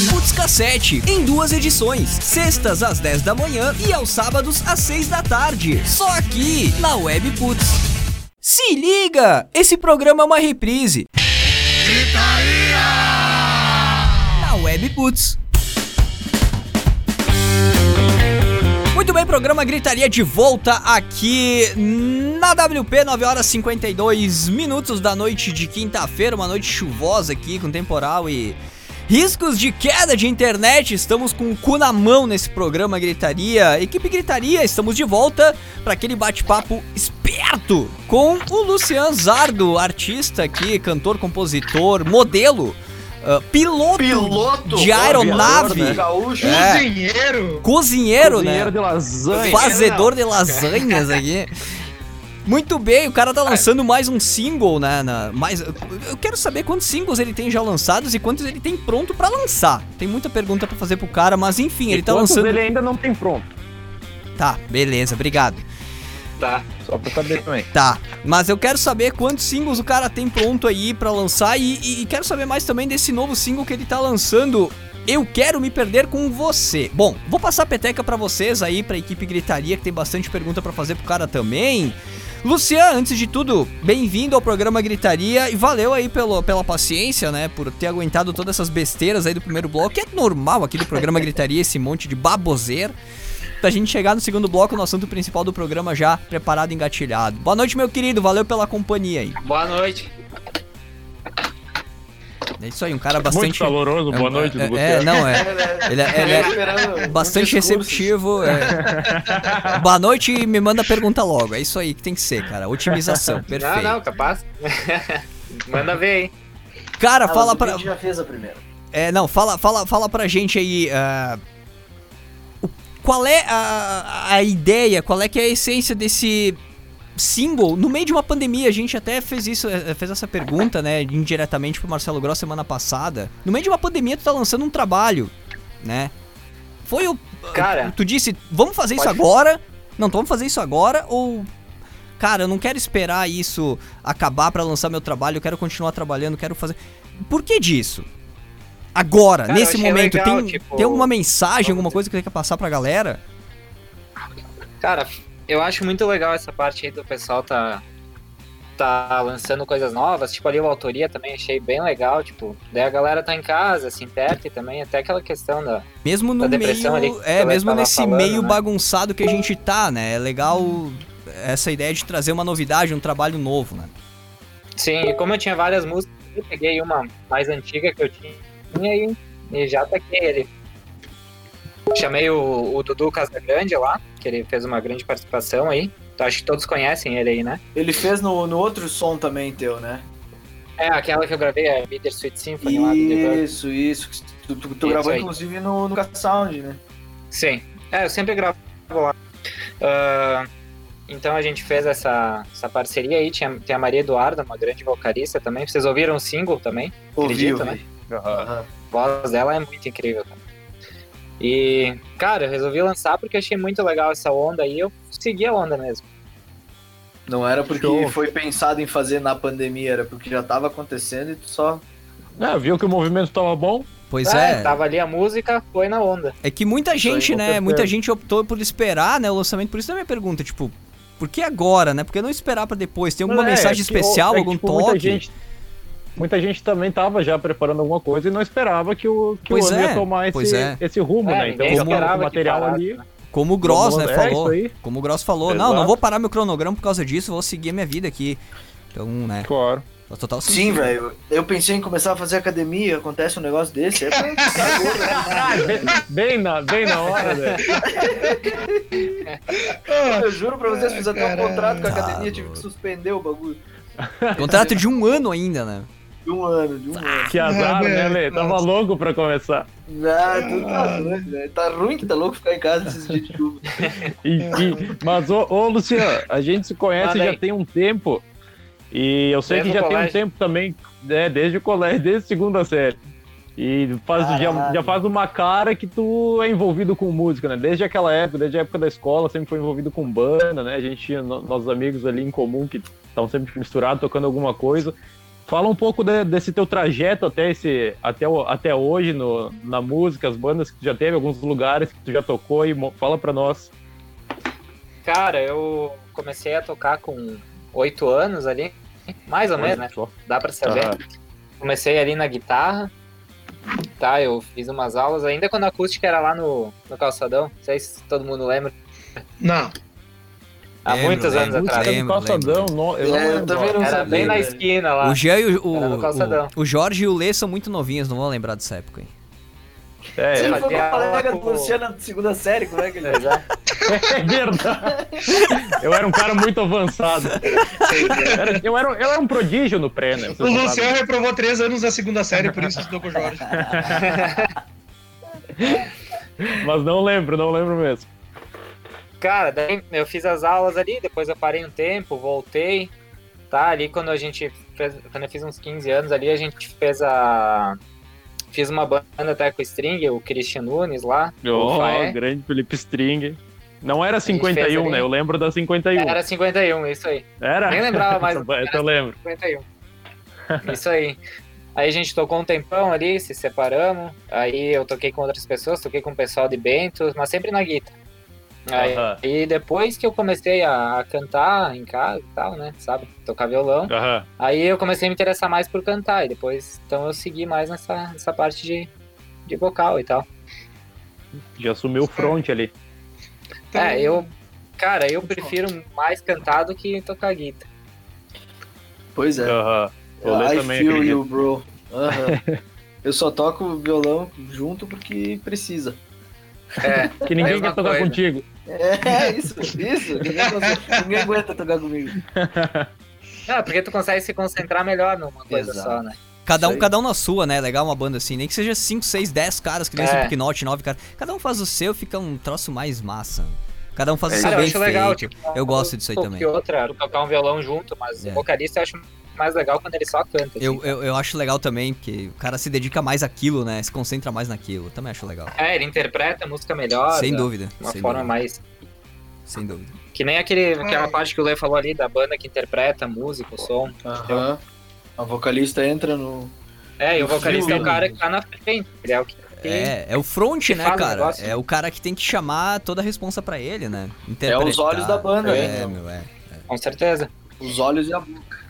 Putz Cassete, em duas edições, sextas às 10 da manhã e aos sábados às 6 da tarde. Só aqui, na Web Putz. Se liga! Esse programa é uma reprise. Gritaria! Na Web Putz. Muito bem, programa Gritaria de volta aqui na WP, 9 horas 52 minutos da noite de quinta-feira, uma noite chuvosa aqui com temporal e riscos de queda de internet. Estamos com o cu na mão nesse programa Gritaria. Equipe Gritaria, estamos de volta para aquele bate-papo esperto com o Lucian Zardo, artista aqui, cantor, compositor, modelo Uh, piloto, piloto, de aeronave. Né? Gaúcho. É. Cozinheiro. Cozinheiro, Cozinheiro né? de lasanha. Fazedor de lasanhas aqui. Muito bem, o cara tá lançando mais um single, né? Na, mais, eu quero saber quantos singles ele tem já lançados e quantos ele tem pronto para lançar. Tem muita pergunta para fazer pro cara, mas enfim, e ele tá lançando. ele ainda não tem pronto. Tá, beleza, obrigado. Tá, só pra saber também. Tá, mas eu quero saber quantos singles o cara tem pronto aí para lançar e, e, e quero saber mais também desse novo single que ele tá lançando eu quero me perder com você. Bom, vou passar a peteca para vocês aí, pra equipe Gritaria, que tem bastante pergunta para fazer pro cara também. Lucian, antes de tudo, bem-vindo ao programa Gritaria e valeu aí pelo, pela paciência, né, por ter aguentado todas essas besteiras aí do primeiro bloco, que é normal aqui do programa Gritaria, esse monte de baboseira. Pra gente chegar no segundo bloco, no assunto principal do programa já preparado e engatilhado. Boa noite, meu querido, valeu pela companhia aí. Boa noite. É isso aí, um cara bastante. Muito caloroso, boa é, noite, é, do é, não, é. Ele, é, ele é bastante receptivo. É. boa noite e me manda pergunta logo. É isso aí que tem que ser, cara. Otimização, perfeito. Não, não, capaz. manda ver, hein. Cara, ah, fala pra. A gente já fez a primeira. É, não, fala, fala, fala pra gente aí. Uh, qual é a, a ideia, qual é que é a essência desse single, no meio de uma pandemia, a gente até fez isso, eh, fez essa pergunta, né, indiretamente pro Marcelo Gross semana passada. No meio de uma pandemia, tu tá lançando um trabalho, né? Foi o. Cara. Tu disse, vamos fazer isso agora? Não, vamos fazer isso agora ou. Cara, eu não quero esperar isso acabar para lançar meu trabalho, eu quero continuar trabalhando, quero fazer. Por que disso? Agora, Cara, nesse momento, legal, tem, tipo... tem alguma mensagem, alguma coisa que você quer passar pra galera? Cara, eu acho muito legal essa parte aí do pessoal tá tá lançando coisas novas, tipo ali a autoria também achei bem legal, tipo, daí a galera tá em casa, se interte também, até aquela questão da mesmo no da depressão meio, ali, é, mesmo nesse falando, meio né? bagunçado que a gente tá, né? É legal essa ideia de trazer uma novidade, um trabalho novo, né? Sim, e como eu tinha várias músicas, eu peguei uma mais antiga que eu tinha e, e já taquei ele. Chamei o, o Dudu Casagrande lá, que ele fez uma grande participação aí. Então, acho que todos conhecem ele aí, né? Ele fez no, no outro som também teu, né? É, aquela que eu gravei, é Bitter Sweet Symphony isso, lá do Isso, isso. Tu, tu, tu gravou aí. inclusive no, no Sound, né? Sim. É, eu sempre gravo lá. Uh, então a gente fez essa, essa parceria aí. Tinha, tem a Maria Eduarda, uma grande vocalista também. Vocês ouviram o single também? Ouvi, ouvi. né? Uhum. A voz dela é muito incrível. Também. E, cara, eu resolvi lançar porque achei muito legal essa onda aí, eu segui a onda mesmo. Não era porque Show. foi pensado em fazer na pandemia, era porque já tava acontecendo e tu só. É, viu que o movimento tava bom. Pois é, é. Tava ali a música, foi na onda. É que muita gente, né? Muita gente optou por esperar, né? O lançamento. Por isso é a minha pergunta, tipo, por que agora, né? Por que não esperar para depois? Tem alguma é, mensagem é especial, é, algum tipo, toque? Muita gente, muita gente também estava já preparando alguma coisa e não esperava que o, que pois o ano é, ia tomar esse, é. esse rumo, né? Então, como o material ali. Como o Gross, né, é falou. Como o Gross falou, Exato. não, não vou parar meu cronograma por causa disso, vou seguir a minha vida aqui. Então, né. Claro. Total Sim, velho. Eu pensei em começar a fazer academia, acontece um negócio desse. É pra... bem, na, bem na hora, velho. eu juro pra vocês, fiz até um contrato com a academia, tive que suspender o bagulho. Contrato de um ano ainda, né? De um ano, de um ano. Que azar, né, Lê? Tava louco pra começar. Ah, tudo tá doido, né? Tá ruim que tá louco ficar em casa nesses dias de chuva. mas, ô, ô, Luciano, a gente se conhece já tem um tempo. E eu sei desde que já tem um tempo também, né, desde o colégio, desde a segunda série. E faz, já, já, faz uma cara que tu é envolvido com música, né? Desde aquela época, desde a época da escola, sempre foi envolvido com banda, né? A gente tinha no, nossos amigos ali em comum que estavam sempre misturados, tocando alguma coisa. Fala um pouco de, desse teu trajeto até, esse, até, até hoje no, na música, as bandas que tu já teve, alguns lugares que tu já tocou e fala pra nós. Cara, eu comecei a tocar com oito anos ali, mais ou menos, né? Dá pra saber. Comecei ali na guitarra, tá? Eu fiz umas aulas ainda quando a acústica era lá no, no calçadão, não sei se todo mundo lembra. Não. Há lembro, muitos anos lembro, atrás. Lembro, calçadão, no, eu é, eu também não Era sabia, bem na esquina lá. O Jean e o, o, o, Jorge e o Lê são muito novinhos, não vou lembrar dessa época aí. É, Você foi uma colega do Luciano de segunda série, como é que ele é? é verdade. Eu era um cara muito avançado. Eu era, eu era um prodígio no pré, né? O Luciano reprovou três anos na segunda série, por isso estudou com o Jorge. Mas não lembro, não lembro mesmo. Cara, daí eu fiz as aulas ali, depois eu parei um tempo, voltei. Tá, ali quando a gente fez, quando eu fiz uns 15 anos ali, a gente fez a fiz uma banda até com o String, o Christian Nunes lá. Oh, grande Felipe String. Não era 51, né? Eu lembro da 51. Era 51, isso aí. Era? Nem lembrava mais. eu lembro. 51. Isso aí. Aí a gente tocou um tempão ali, se separamos. Aí eu toquei com outras pessoas, toquei com o pessoal de Bento, mas sempre na guitarra. Aí, uhum. E depois que eu comecei a, cantar em casa e tal, né? Sabe? Tocar violão. Uhum. Aí eu comecei a me interessar mais por cantar. E depois, então eu segui mais nessa, nessa parte de, de vocal e tal. Já assumiu o front ali. Então... É, eu. Cara, eu prefiro mais cantar do que tocar guitarra. Pois é. Uhum. I também feel acredito. you, bro. Uhum. eu só toco violão junto porque precisa. É, que ninguém é quer tocar coisa. contigo. É, isso, isso. Ninguém, ninguém aguenta tocar comigo. Ah, porque tu consegue se concentrar melhor numa coisa Exato. só, né? Cada um, cada um na sua, né? Legal uma banda assim. Nem que seja 5, 6, 10 caras, que nem é. Slipknot, 9 caras. Cada um faz o seu, fica um troço mais massa. Cada um faz o seu bem feito. Legal, tipo, eu gosto disso aí também. outra, tocar um violão junto, mas é. o vocalista eu acho mais legal quando ele só canta. Assim, eu, eu, eu, acho legal também, porque o cara se dedica mais àquilo, né? Se concentra mais naquilo. Também acho legal. É, ele interpreta a música melhor. Sem dúvida. Uma sem forma dúvida. mais. Sem dúvida. Que nem aquele, aquela parte que o Lê falou ali da banda que interpreta a música, o som. Aham. A vocalista entra no. É, e o vocalista é o cara que tá na frente. Ele é o que. É, é o front, né, cara? É o cara que tem que chamar toda a responsa para ele, né? É os olhos da banda, é, né? Meu, é, é. Com certeza. Os olhos e a boca.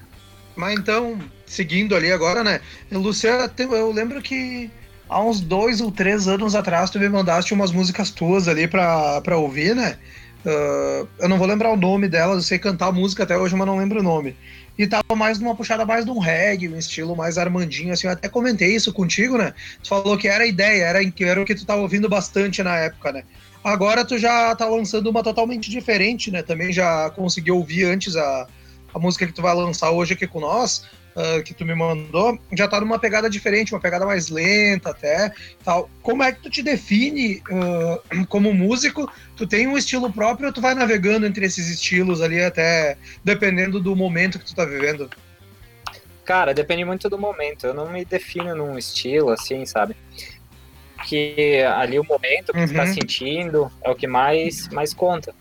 Mas então, seguindo ali agora, né? Luciano, eu lembro que há uns dois ou três anos atrás tu me mandaste umas músicas tuas ali pra, pra ouvir, né? Uh, eu não vou lembrar o nome delas, eu sei cantar a música até hoje, mas não lembro o nome. E tava mais numa puxada mais de um reggae, um estilo mais armandinho, assim, eu até comentei isso contigo, né? Tu falou que era a ideia, era, era o que tu tava ouvindo bastante na época, né? Agora tu já tá lançando uma totalmente diferente, né? Também já conseguiu ouvir antes a, a música que tu vai lançar hoje aqui com nós, uh, que tu me mandou, já tá numa pegada diferente, uma pegada mais lenta até, tal. Como é que tu te define uh, como músico? Tu tem um estilo próprio ou tu vai navegando entre esses estilos ali até, dependendo do momento que tu tá vivendo? Cara, depende muito do momento. Eu não me defino num estilo, assim, sabe? Que ali o momento que uhum. tu tá uhum. sentindo é o que mais, mais conta.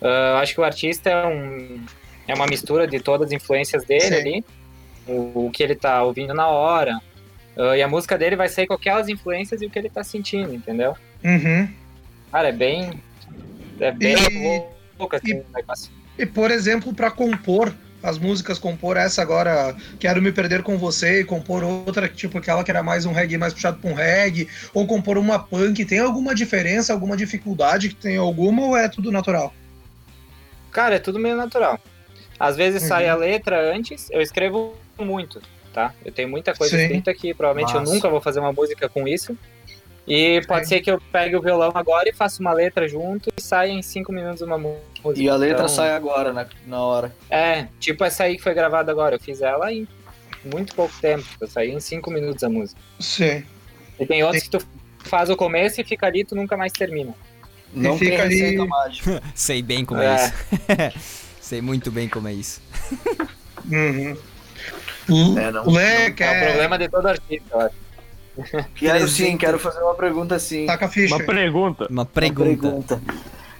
Uh, acho que o artista é um, é uma mistura de todas as influências dele Sim. ali, o, o, que ele tá ouvindo na hora. Uh, e a música dele vai sair com aquelas influências e o que ele tá sentindo, entendeu? Uhum. Cara, é bem. É bem e, louco assim, e, e, por exemplo, para compor as músicas, compor essa agora, Quero Me Perder Com Você, e compor outra, tipo aquela que era mais um reggae, mais puxado pra um reggae, ou compor uma punk, tem alguma diferença, alguma dificuldade que tem alguma, ou é tudo natural? Cara, é tudo meio natural. Às vezes uhum. sai a letra antes, eu escrevo muito, tá? Eu tenha muita coisa Sim. escrita aqui, provavelmente Nossa. eu nunca vou fazer uma música com isso. E pode ser que eu pegue o violão agora e faça uma letra junto e saia em cinco minutos uma música. E a letra então, sai agora, na, na hora. É, tipo essa aí que foi gravada agora. Eu fiz ela em muito pouco tempo. Eu saí em cinco minutos a música. Sim. E tem outros Sim. que tu faz o começo e fica ali e tu nunca mais termina. Não e fica ali... Sei bem como é, é isso. Sei muito bem como é isso. Uhum. É, não, Leque, é... é o problema de todo artista, eu acho. Quero sim, quero fazer uma pergunta sim. Taca a ficha. Uma pergunta. Uma pergunta. Uma pergunta.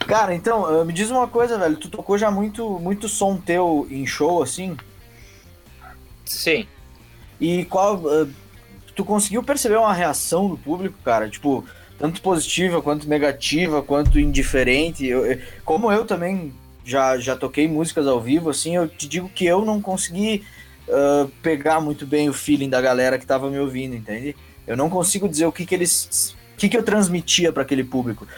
Cara, então, me diz uma coisa, velho. Tu tocou já muito, muito som teu em show, assim? Sim. E qual. Tu conseguiu perceber uma reação do público, cara? Tipo, tanto positiva quanto negativa, quanto indiferente. Eu, como eu também já, já toquei músicas ao vivo, assim, eu te digo que eu não consegui uh, pegar muito bem o feeling da galera que tava me ouvindo, entende? Eu não consigo dizer o que que eles... O que que eu transmitia para aquele público.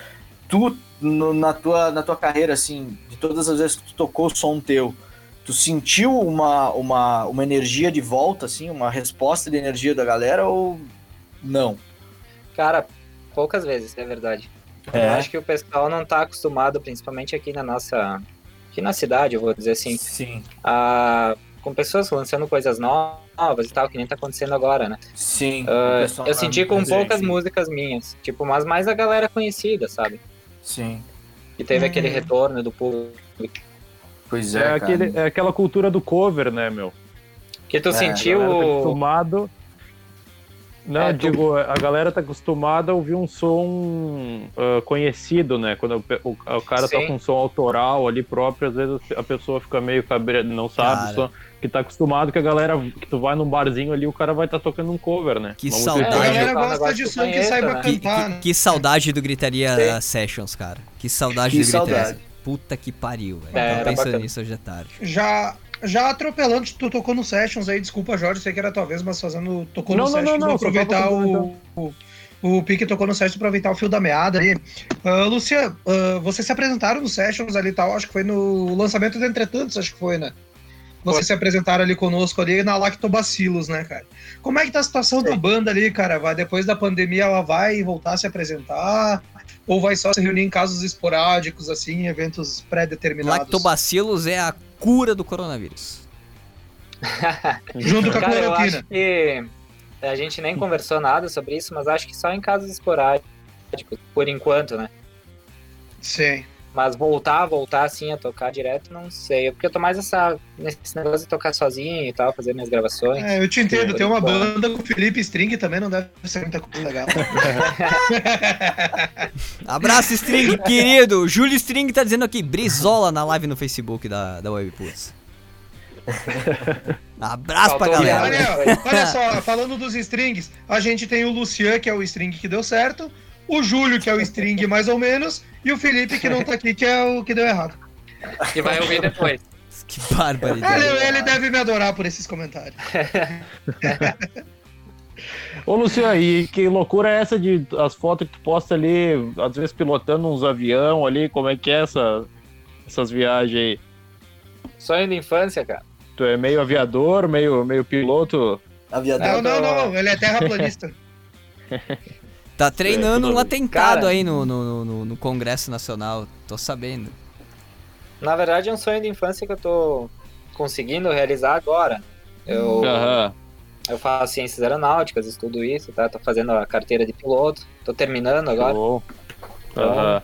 Tu, no, na, tua, na tua carreira, assim, de todas as vezes que tu tocou o som teu, tu sentiu uma, uma, uma energia de volta, assim, uma resposta de energia da galera ou não? Cara, poucas vezes, é verdade. É. Eu acho que o pessoal não tá acostumado, principalmente aqui na nossa aqui na cidade, eu vou dizer assim, Sim. A, com pessoas lançando coisas novas e tal, que nem tá acontecendo agora, né? Sim. Uh, eu senti com poucas músicas minhas, tipo, mas mais a galera conhecida, sabe? Sim. que teve hum. aquele retorno do público. Pois é, é, aquele, é aquela cultura do cover, né, meu? Que tu é, sentiu. Tá acostumado. Não, é, digo, tu... a galera tá acostumada a ouvir um som uh, conhecido, né? Quando o, o, o cara Sim. toca um som autoral ali próprio, às vezes a pessoa fica meio cabreira, não sabe som, que tá acostumado que a galera, que tu vai num barzinho ali, o cara vai estar tá tocando um cover, né? Que Uma saudade. É, a galera gosta de som que saiba né? cantar, que, né? que, que, saudade do Gritaria Sim. Sessions, cara. Que saudade que do Gritaria. Saudade. Puta que pariu, velho. É, Tava pensando nisso hoje à tarde. Já, já atropelando, tu tocou no Sessions aí, desculpa, Jorge, sei que era tua vez, mas fazendo. Tocou não, no não, Sessions, não, não, aproveitar o, o, o Pique tocou no Sessions, aproveitar o fio da meada ali. Uh, Lucia, uh, vocês se apresentaram no Sessions ali e tal, acho que foi no lançamento do Entretantos, acho que foi, né? Vocês se apresentaram ali conosco ali na Lactobacilos, né, cara? Como é que tá a situação Sim. da banda ali, cara? Vai, depois da pandemia ela vai voltar a se apresentar? Ou vai só se reunir em casos esporádicos, assim, em eventos pré-determinados? Lactobacilos é a cura do coronavírus. Junto com a Cara. Eu acho que a gente nem conversou nada sobre isso, mas acho que só em casos esporádicos, por enquanto, né? Sim. Mas voltar, voltar assim a tocar direto, não sei. Porque eu tô mais essa, nesse negócio de tocar sozinho e tal, fazer minhas gravações. É, eu te entendo. Tem uma banda com o Felipe String também não deve ser muita coisa legal. Abraço, String, querido. Júlio String tá dizendo aqui, brisola na live no Facebook da, da Webputs. Abraço Faltou pra galera. Olha, olha só, falando dos strings, a gente tem o Lucian, que é o string que deu certo, o Júlio, que é o string mais ou menos, e o Felipe, que não tá aqui, que é o que deu errado. Que vai ouvir depois. Que barbaridade. Ele, ele deve me adorar por esses comentários. Ô, Luciano, e que loucura é essa de as fotos que tu posta ali, às vezes pilotando uns avião ali, como é que é essa, essas viagens aí? Sonho de infância, cara. Tu é meio aviador, meio, meio piloto? Aviador. Não, não, não, ele é terraplanista. Tá treinando um atentado Cara, aí no, no, no, no, Congresso Nacional, tô sabendo. Na verdade é um sonho de infância que eu tô conseguindo realizar agora. Eu, uhum. eu faço ciências aeronáuticas, estudo isso, tá? Tô fazendo a carteira de piloto, tô terminando agora. Uhum. Então,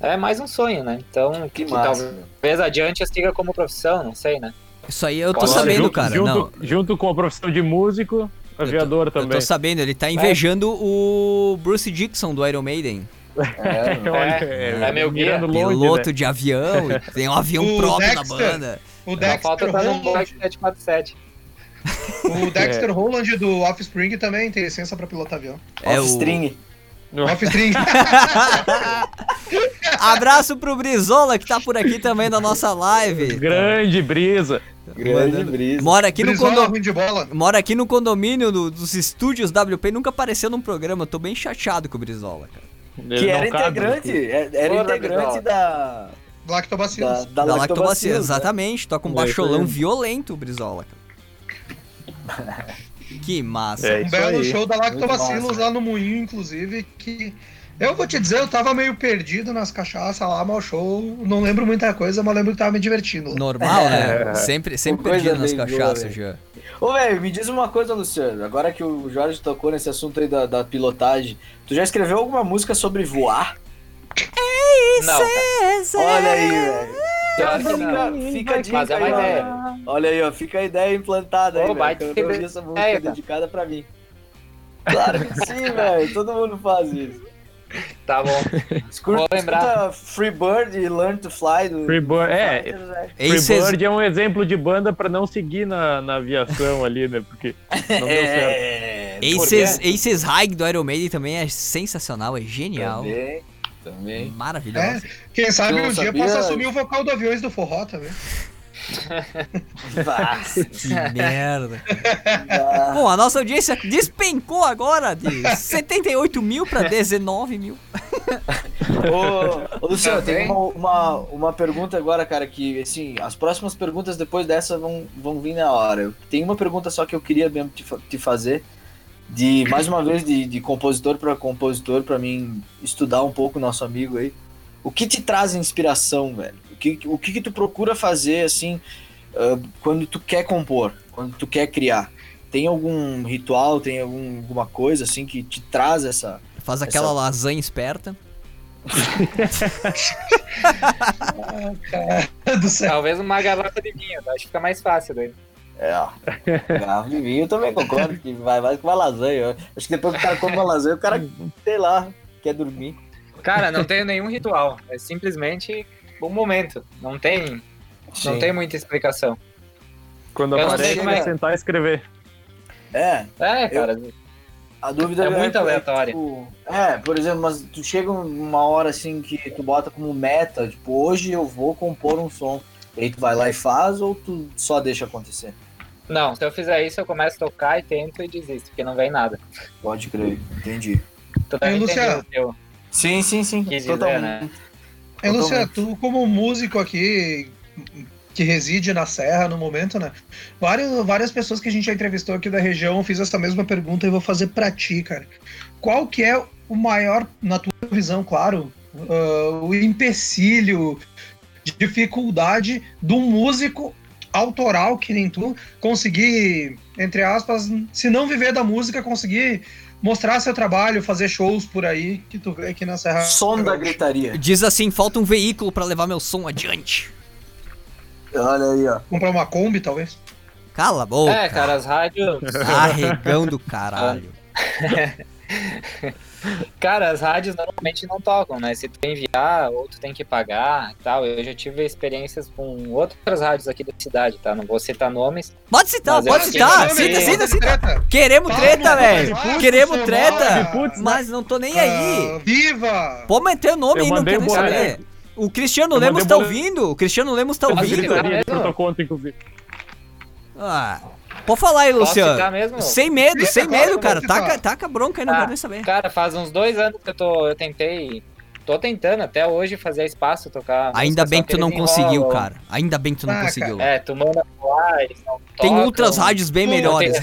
é mais um sonho, né? Então, que, que talvez adiante eu siga como profissão, não sei, né? Isso aí eu tô Pode sabendo, junto, cara. Junto, não. junto com a profissão de músico, aviador eu tô, também. Eu tô sabendo, ele tá invejando é. o Bruce Dixon do Iron Maiden. É, é, é, é meu guia. Piloto né? de avião, tem um avião o próprio Dexter, na banda. O Dexter falta tá no 747. O Dexter é. Holland do Offspring também tem licença pra pilotar avião. É Offspring. O... Offspring. Abraço pro Brizola que tá por aqui também na nossa live. Grande brisa. Grande brisa. Mora aqui, no condo... Mora aqui no condomínio do, dos estúdios WP nunca apareceu num programa. Eu tô bem chateado com o Brizola, cara. Ele que era integrante, é, era integrante da. Lactobacilos. Da, da, da Lactobacilos, né? exatamente. Toca um baixolão violento, o Brizola, cara. que massa. É um belo aí. show da Lactobacilos lá no Moinho, inclusive, que eu vou te dizer, eu tava meio perdido nas cachaças lá, mal show. Não lembro muita coisa, mas lembro que tava me divertindo. Normal, né? É. Sempre, sempre perdido nas cachaças já. Ô, velho, me diz uma coisa, Luciano. Agora que o Jorge tocou nesse assunto aí da, da pilotagem, tu já escreveu alguma música sobre voar? É isso, não, Olha aí, velho. Fica, fica a dica Mas é uma aí, ideia. Olha aí, ó, fica a ideia implantada aí, velho. Eu não essa música é, dedicada pra mim. Claro que sim, velho. Todo mundo faz isso. Tá bom. Escuta, Vou lembrar. Freebird e Learn to Fly do. Freebird, é. Freebird é um exemplo de banda pra não seguir na, na aviação ali, né? Porque não deu é... certo. Aces, Aces High do Iron Maiden também é sensacional, é genial. Também. Também. Maravilhoso. É, quem sabe um dia possa assumir o vocal do Aviões do Forró também. Que merda. Bom, a nossa audiência despencou agora de 78 mil para 19 mil. ô, ô, Luciano, tem uma, uma, uma, pergunta agora, cara, que assim, as próximas perguntas depois dessa vão, vão vir na hora. Tem uma pergunta só que eu queria mesmo te, te fazer. De mais uma vez, de, de compositor para compositor, para mim estudar um pouco o nosso amigo aí. O que te traz inspiração, velho? Que, o que, que tu procura fazer, assim, uh, quando tu quer compor, quando tu quer criar? Tem algum ritual, tem algum, alguma coisa, assim, que te traz essa... Faz aquela essa... lasanha esperta. ah, cara do céu. Talvez uma garrafa de vinho, acho que fica mais fácil daí. É, ó. Garrafa de vinho eu também concordo que vai mais com uma lasanha. Acho que depois que o cara come uma lasanha, o cara, sei lá, quer dormir. Cara, não tenho nenhum ritual. É simplesmente um momento. Não tem, não tem muita explicação. Quando aparece, é sentar e escrever. É. É, cara. Eu, a dúvida é, é muito aleatória. Tipo, é, por exemplo, mas tu chega uma hora assim que tu bota como meta, tipo, hoje eu vou compor um som. E aí tu vai lá e faz ou tu só deixa acontecer? Não, se eu fizer isso, eu começo a tocar e tento e desisto, porque não vem nada. Pode crer, entendi. Tu tá Luciano? Teu... Sim, sim, sim. Totalmente. né? É, Luciano, tu como músico aqui que reside na Serra no momento, né? Várias, várias pessoas que a gente já entrevistou aqui da região fiz essa mesma pergunta e vou fazer pra ti, cara. Qual que é o maior, na tua visão, claro, uh, o empecilho, dificuldade do músico autoral que nem tu conseguir, entre aspas, se não viver da música, conseguir mostrar seu trabalho, fazer shows por aí que tu vê aqui na Serra. Som da gritaria. Diz assim, falta um veículo para levar meu som adiante. Olha aí, ó. Comprar uma Kombi, talvez. Cala a boca. É, cara, as rádios. Arregão do caralho. Cara, as rádios normalmente não tocam, né? Se tu enviar, ou tu tem que pagar e tal. Eu já tive experiências com outras rádios aqui da cidade, tá? Não vou citar nomes. Pode citar, pode citar. Cita, cita, cita. Queremos treta, velho. Queremos treta. Mas não tô nem aí. Uh, viva! Pode meter o nome aí, não quero nem saber. O Cristiano Lemos tá ouvindo? O Cristiano Lemos tá ouvindo? Ah. Pode falar aí, Luciano. Mesmo? Sem medo, sem medo, cara. Taca, taca bronca aí, não ah, quero nem saber. Cara, faz uns dois anos que eu, tô, eu tentei tô tentando até hoje fazer espaço, tocar. Ainda bem que tu não conseguiu, cara. Ainda bem que tu não ah, conseguiu. É, tu manda lá, eles não Tem tocam, outras rádios bem melhores.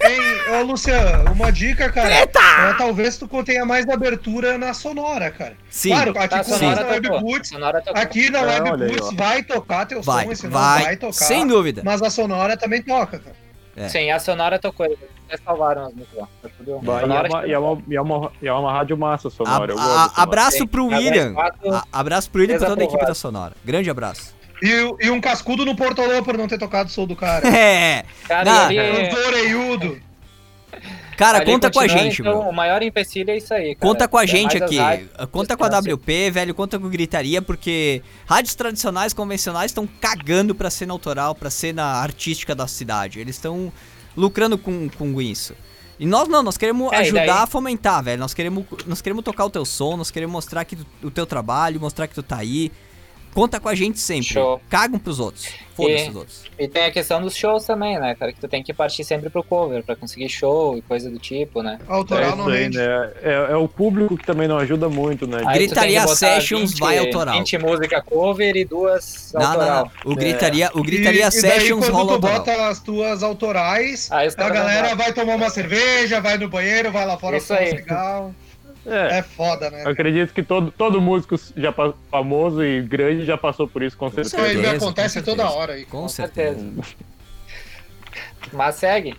Ei, ô Luciano, uma dica, cara. É, talvez tu tenha mais abertura na Sonora, cara. Sim. Claro, aqui tá, com Sonora na Webboots, aqui na Webboots vai tocar teu vai, som, vai, vai tocar. Sem dúvida. Mas a Sonora também toca, cara. É. Sim, a Sonora tocou. Até salvaram as músicas lá. Tá e, é uma, e, é uma, e, é uma, e é uma rádio massa sonora. A, a, abraço pro William. A, abraço pro William e pra toda a equipe da Sonora. Grande abraço. E, e um cascudo no Portolô por não ter tocado o som do cara. É. Cara, ali... Cara, Ali conta com a gente, então, O maior empecilho é isso aí. Cara. Conta com a é gente aqui. Conta com a WP, velho. Conta com Gritaria, porque rádios tradicionais, convencionais estão cagando pra cena autoral, pra cena artística da cidade. Eles estão lucrando com, com isso. E nós não, nós queremos é, ajudar a fomentar, velho. Nós queremos, nós queremos tocar o teu som, nós queremos mostrar que tu, o teu trabalho, mostrar que tu tá aí. Conta com a gente sempre. Show. Cagam pros outros. Foda-se os outros. E tem a questão dos shows também, né, cara? Que tu tem que partir sempre pro cover pra conseguir show e coisa do tipo, né? Autoral é não rende. Né? É, é, o público que também não ajuda muito, né? Aí Gritaria Sessions 20, vai autoral. 20 música cover e duas não, autoral. Não, não. O Gritaria, o gritaria e, Sessions e daí, rola tu bota as tuas autorais, a galera vai tomar uma cerveja, vai no banheiro, vai lá fora, Isso aí. legal. É, é foda, né? Eu acredito que todo, todo músico já famoso e grande já passou por isso, com certeza. Isso aí acontece toda hora aí. Com, com certeza. certeza. Mas segue.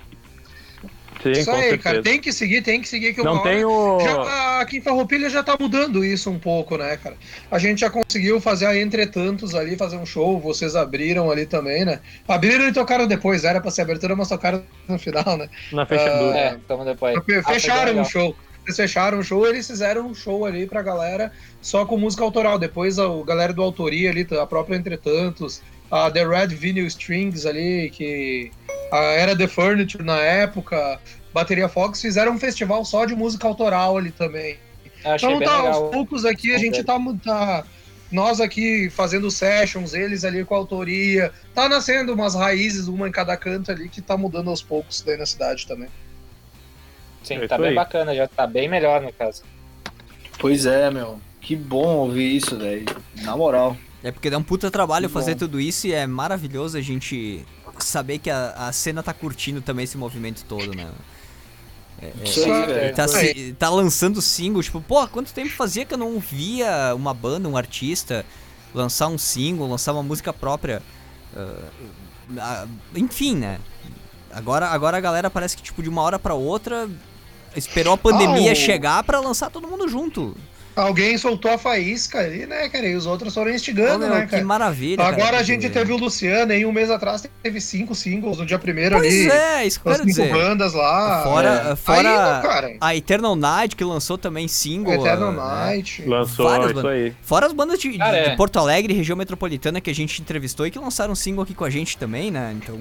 Sim, isso aí, certeza. cara. Tem que seguir, tem que seguir. Que não tem o... já, aqui em Farroupilha já tá mudando isso um pouco, né, cara? A gente já conseguiu fazer a Entretantos ali, fazer um show. Vocês abriram ali também, né? Abriram e tocaram depois. Era pra ser abertura, mas tocaram no final, né? Na fechadura. Uh, é, tamo depois. Fecharam ah, o show. Eles fecharam o show, eles fizeram um show ali pra galera só com música autoral. Depois a, a galera do Autoria ali, a própria Entretantos, a The Red Vinyl Strings ali, que a, era The Furniture na época, Bateria Fox, fizeram um festival só de música autoral ali também. então tá, aos poucos aqui a gente tá, tá nós aqui fazendo sessions, eles ali com a autoria. Tá nascendo umas raízes, uma em cada canto ali, que tá mudando aos poucos daí na cidade também. Sim, é tá bem aí. bacana, já tá bem melhor no caso. Pois é, meu. Que bom ouvir isso, velho. Na moral. É porque dá um puta trabalho que fazer bom. tudo isso e é maravilhoso a gente saber que a, a cena tá curtindo também esse movimento todo, né? É, é, é, tá, se, tá lançando single, tipo, pô, quanto tempo fazia que eu não via uma banda, um artista lançar um single, lançar uma música própria? Uh, uh, enfim, né? Agora, agora a galera parece que, tipo, de uma hora para outra esperou a pandemia oh. chegar para lançar todo mundo junto. Alguém soltou a faísca ali, né, cara? E os outros foram instigando, Ô, meu, né, cara? Que maravilha. Agora cara, a gente porque- teve o Luciano, aí um mês atrás teve cinco singles no dia primeiro Pois ali. é, isso que eu quero cinco dizer. bandas lá. Fora, é. fora Aí, cara, a Eternal Night, que lançou também single. Eternal né? Night. Lançou Várias isso bandas. aí. Fora as bandas de, de- Cara, é. de Porto Alegre, região metropolitana, que a gente entrevistou e que lançaram um single aqui com a gente também, né? Então.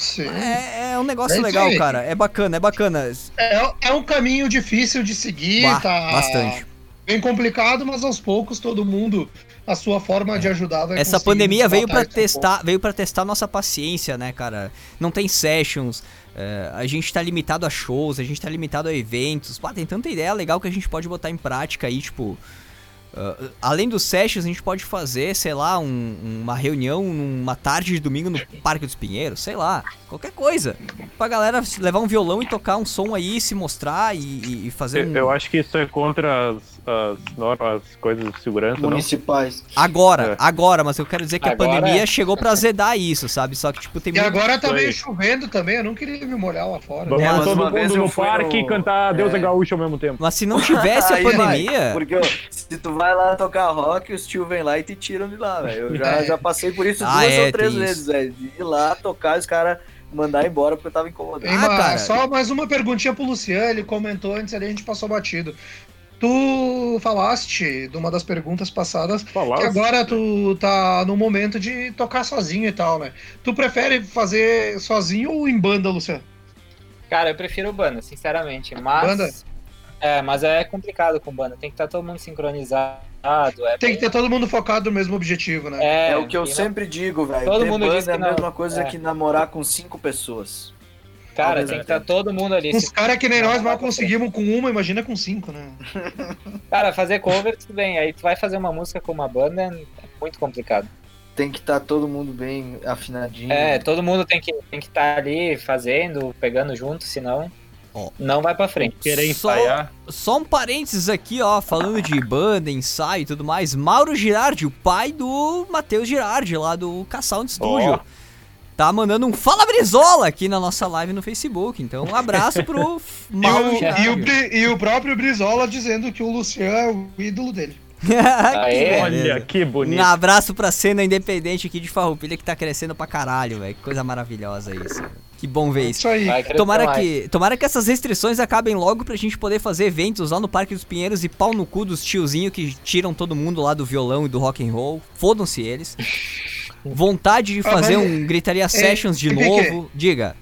Sim. É, é um negócio É legal, cara. É bacana, é bacana. É, é um caminho difícil de seguir, Bah, tá? bastante. Bem complicado, mas aos poucos todo mundo, a sua forma de ajudar vai Essa pandemia veio desbatar pra isso um testar, veio para testar nossa paciência, né, cara? Não tem sessions, é, a gente tá limitado a shows, a gente tá limitado a eventos. Pá, tem tanta ideia legal que a gente pode botar em prática aí, tipo, ah, além dos sessions, a gente pode fazer, sei lá, um- uma reunião numa tarde de domingo no Parque dos Pinheiros, sei lá, qualquer coisa. Pra galera levar um violão e tocar um som aí, se mostrar e, e- fazer Eu, um... eu acho que isso é contra as, as normas, as coisas de segurança, não? Municipais. Agora, É. agora, mas eu quero dizer que a Agora pandemia é. chegou pra azedar isso, sabe? Só que, tipo, tem E muito... agora tá meio chovendo também, eu não queria me molhar lá fora. Vamos É, mas todo uma mundo no parque no- e cantar Deus é. É. Gaúcho ao mesmo tempo. Mas se não tivesse a pandemia. Porque se tu vai lá tocar rock, os tio vem lá e te tiram de lá, velho. Eu já, É. já passei por isso Ah, duas é, ou três vezes, velho. De ir lá tocar e os caras mandar embora porque eu tava incomodado. Ah, mas cara. Só mais uma perguntinha pro Luciano, ele comentou antes ali, a gente passou batido. Tu falaste de uma das perguntas passadas Falar, que agora tu tá no momento de tocar sozinho e tal, né? Tu prefere fazer sozinho ou em banda, Luciano? Cara, eu prefiro banda, sinceramente. Mas. Banda? É, mas é complicado com banda. Tem que estar todo mundo sincronizado. É Tem bem- que ter todo mundo focado no mesmo objetivo, né? É, É o que eu não- sempre digo, velho. Todo Ter mundo banda diz que é a não. mesma coisa É. que namorar com cinco pessoas. Cara, tem que mesmo estar todo mundo ali. Os caras que nem nós mal conseguimos com uma, imagina com cinco, né? Cara, fazer cover, tudo bem. Aí tu vai fazer uma música com uma banda, é muito complicado. Tem que estar todo mundo bem afinadinho. É, todo mundo tem que tem que estar ali fazendo, pegando junto, senão Ó. não vai pra frente. querer Só- ensaiar. Só um parênteses aqui, ó, falando de banda, ensaio e tudo mais. Mauro Girardi, o pai do Matheus Girardi, lá do K-Sound Studio. Ó. Tá mandando um Fala Brizola aqui na nossa live no Facebook. Então, um abraço pro F- E Mauro o, Girardi. e, o, e o próprio Brizola dizendo que o Luciano é o ídolo dele. Que Aê. Olha que bonito. Um abraço pra cena independente aqui de Farroupilha que tá crescendo pra caralho, velho. Que coisa maravilhosa isso. Que bom ver isso. Isso aí. Vai Tomara mais. que, tomara que essas restrições acabem logo pra gente poder fazer eventos lá no Parque dos Pinheiros e pau no cu dos tiozinhos que tiram todo mundo lá do violão e do rock and roll. Fodam-se eles. Vontade de Ah, fazer mas- um Gritaria Sessions de novo. Diga.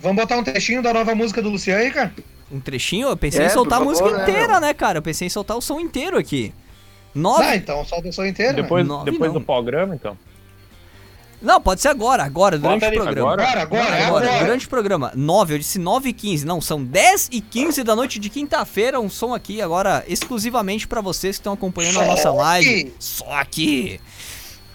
Vamos botar um trechinho da nova música do Luciano aí, cara? Um trechinho? Eu pensei É, em soltar a música né, inteira, meu? né, cara? Eu pensei em soltar o som inteiro aqui. Nove. Ah, então solta o som inteiro. né? Depois, Nove depois do programa, então. Não, pode ser agora, agora, durante o programa. agora? Agora, agora, é Agora, agora. durante o programa. 9, eu disse 9 e 15. Não, são 10 e 15 da noite de quinta-feira. Um som aqui agora exclusivamente pra vocês que estão acompanhando a Só nossa live. aqui. Só aqui.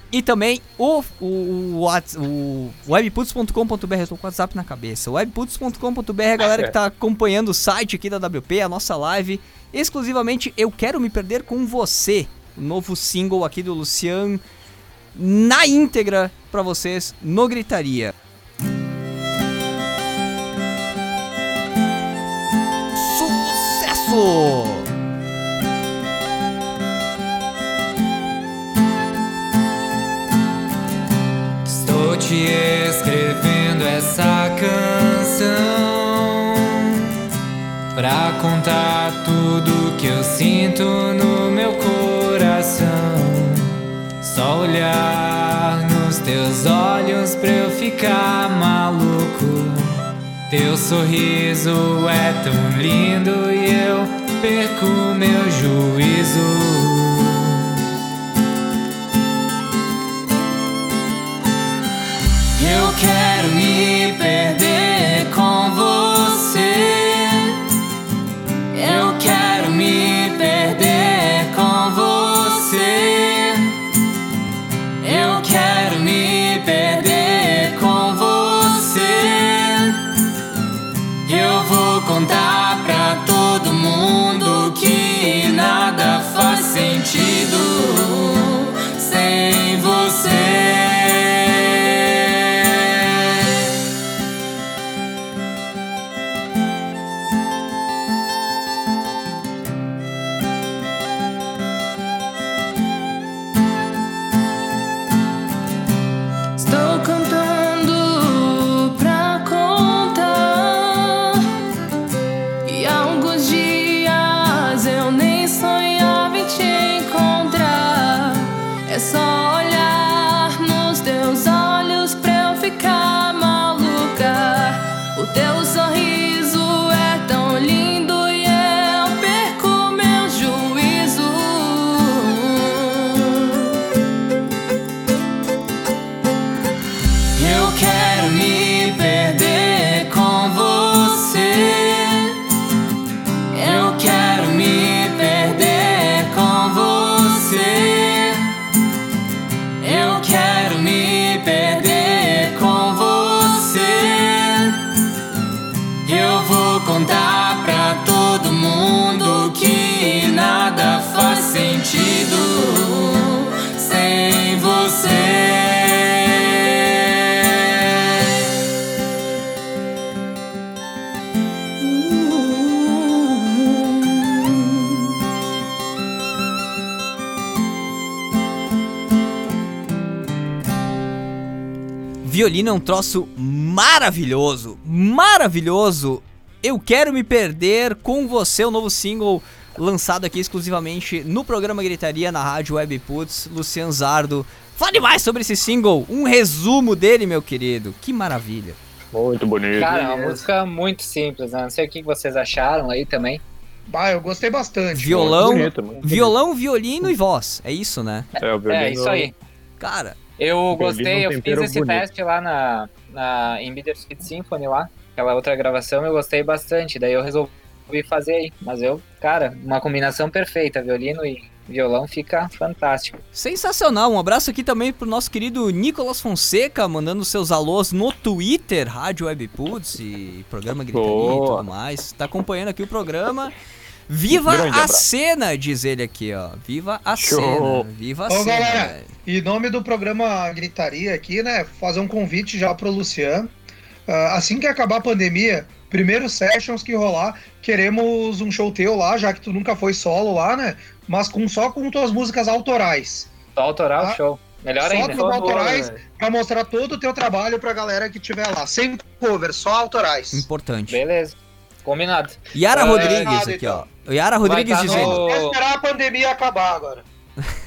E também o, o, o, o webputs.com.br, eu tô com o WhatsApp na cabeça. Webputs.com.br, a galera que tá acompanhando o site aqui da WP, a nossa live. Exclusivamente Eu Quero Me Perder com Você. O novo single aqui do Lucian na íntegra pra vocês no Gritaria. Sucesso! Estou te escrevendo essa canção pra contar tudo que eu sinto no meu coração. Só olhar teus olhos pra eu ficar maluco. Teu sorriso é tão lindo e eu perco meu juízo. Eu quero me perder Violino é um troço maravilhoso, maravilhoso. Eu quero me perder com você, o novo single lançado aqui exclusivamente no programa Gritaria na rádio Web Puts, Lucian Zardo. Fale mais sobre esse single, um resumo dele, meu querido. Que maravilha. Muito bonito. Cara, é uma música muito simples, né? Não sei o que vocês acharam aí também. Bah, eu gostei bastante. Violão, bonito, muito violão, violino e voz. É isso, né? É, o violino- É, isso aí. Cara, Eu Violino gostei, eu fiz esse bonito. teste lá na, na, em Bittersweet Symphony lá, aquela outra gravação, eu gostei bastante, daí eu resolvi fazer aí. Mas eu, cara, uma combinação perfeita, violino e violão fica fantástico. sensacional. Um abraço aqui também pro nosso querido Nicolas Fonseca, mandando seus alôs no Twitter, Rádio Web Puts e programa Gritaria e tudo mais. Tá acompanhando aqui o programa. Viva Grande a abraço. cena, diz ele aqui, ó. Viva a Show. cena. Viva a Ô, cena, galera. velho. Em nome do programa Gritaria aqui, né? Fazer um convite já pro Luciano. Ah, assim que acabar a pandemia, primeiro sessions que rolar, queremos um show teu lá, já que tu nunca foi solo lá, né? Mas com, só com tuas músicas autorais. Só autoral, Ah, show. Melhor só ainda. tuas autorais pra mostrar todo o teu trabalho pra galera que tiver lá. Sem cover, só autorais. Importante. Beleza. Combinado. Yara Ah, Rodrigues aqui, então. ó. Yara Rodrigues tá dizendo. no- Vou esperar a pandemia acabar agora.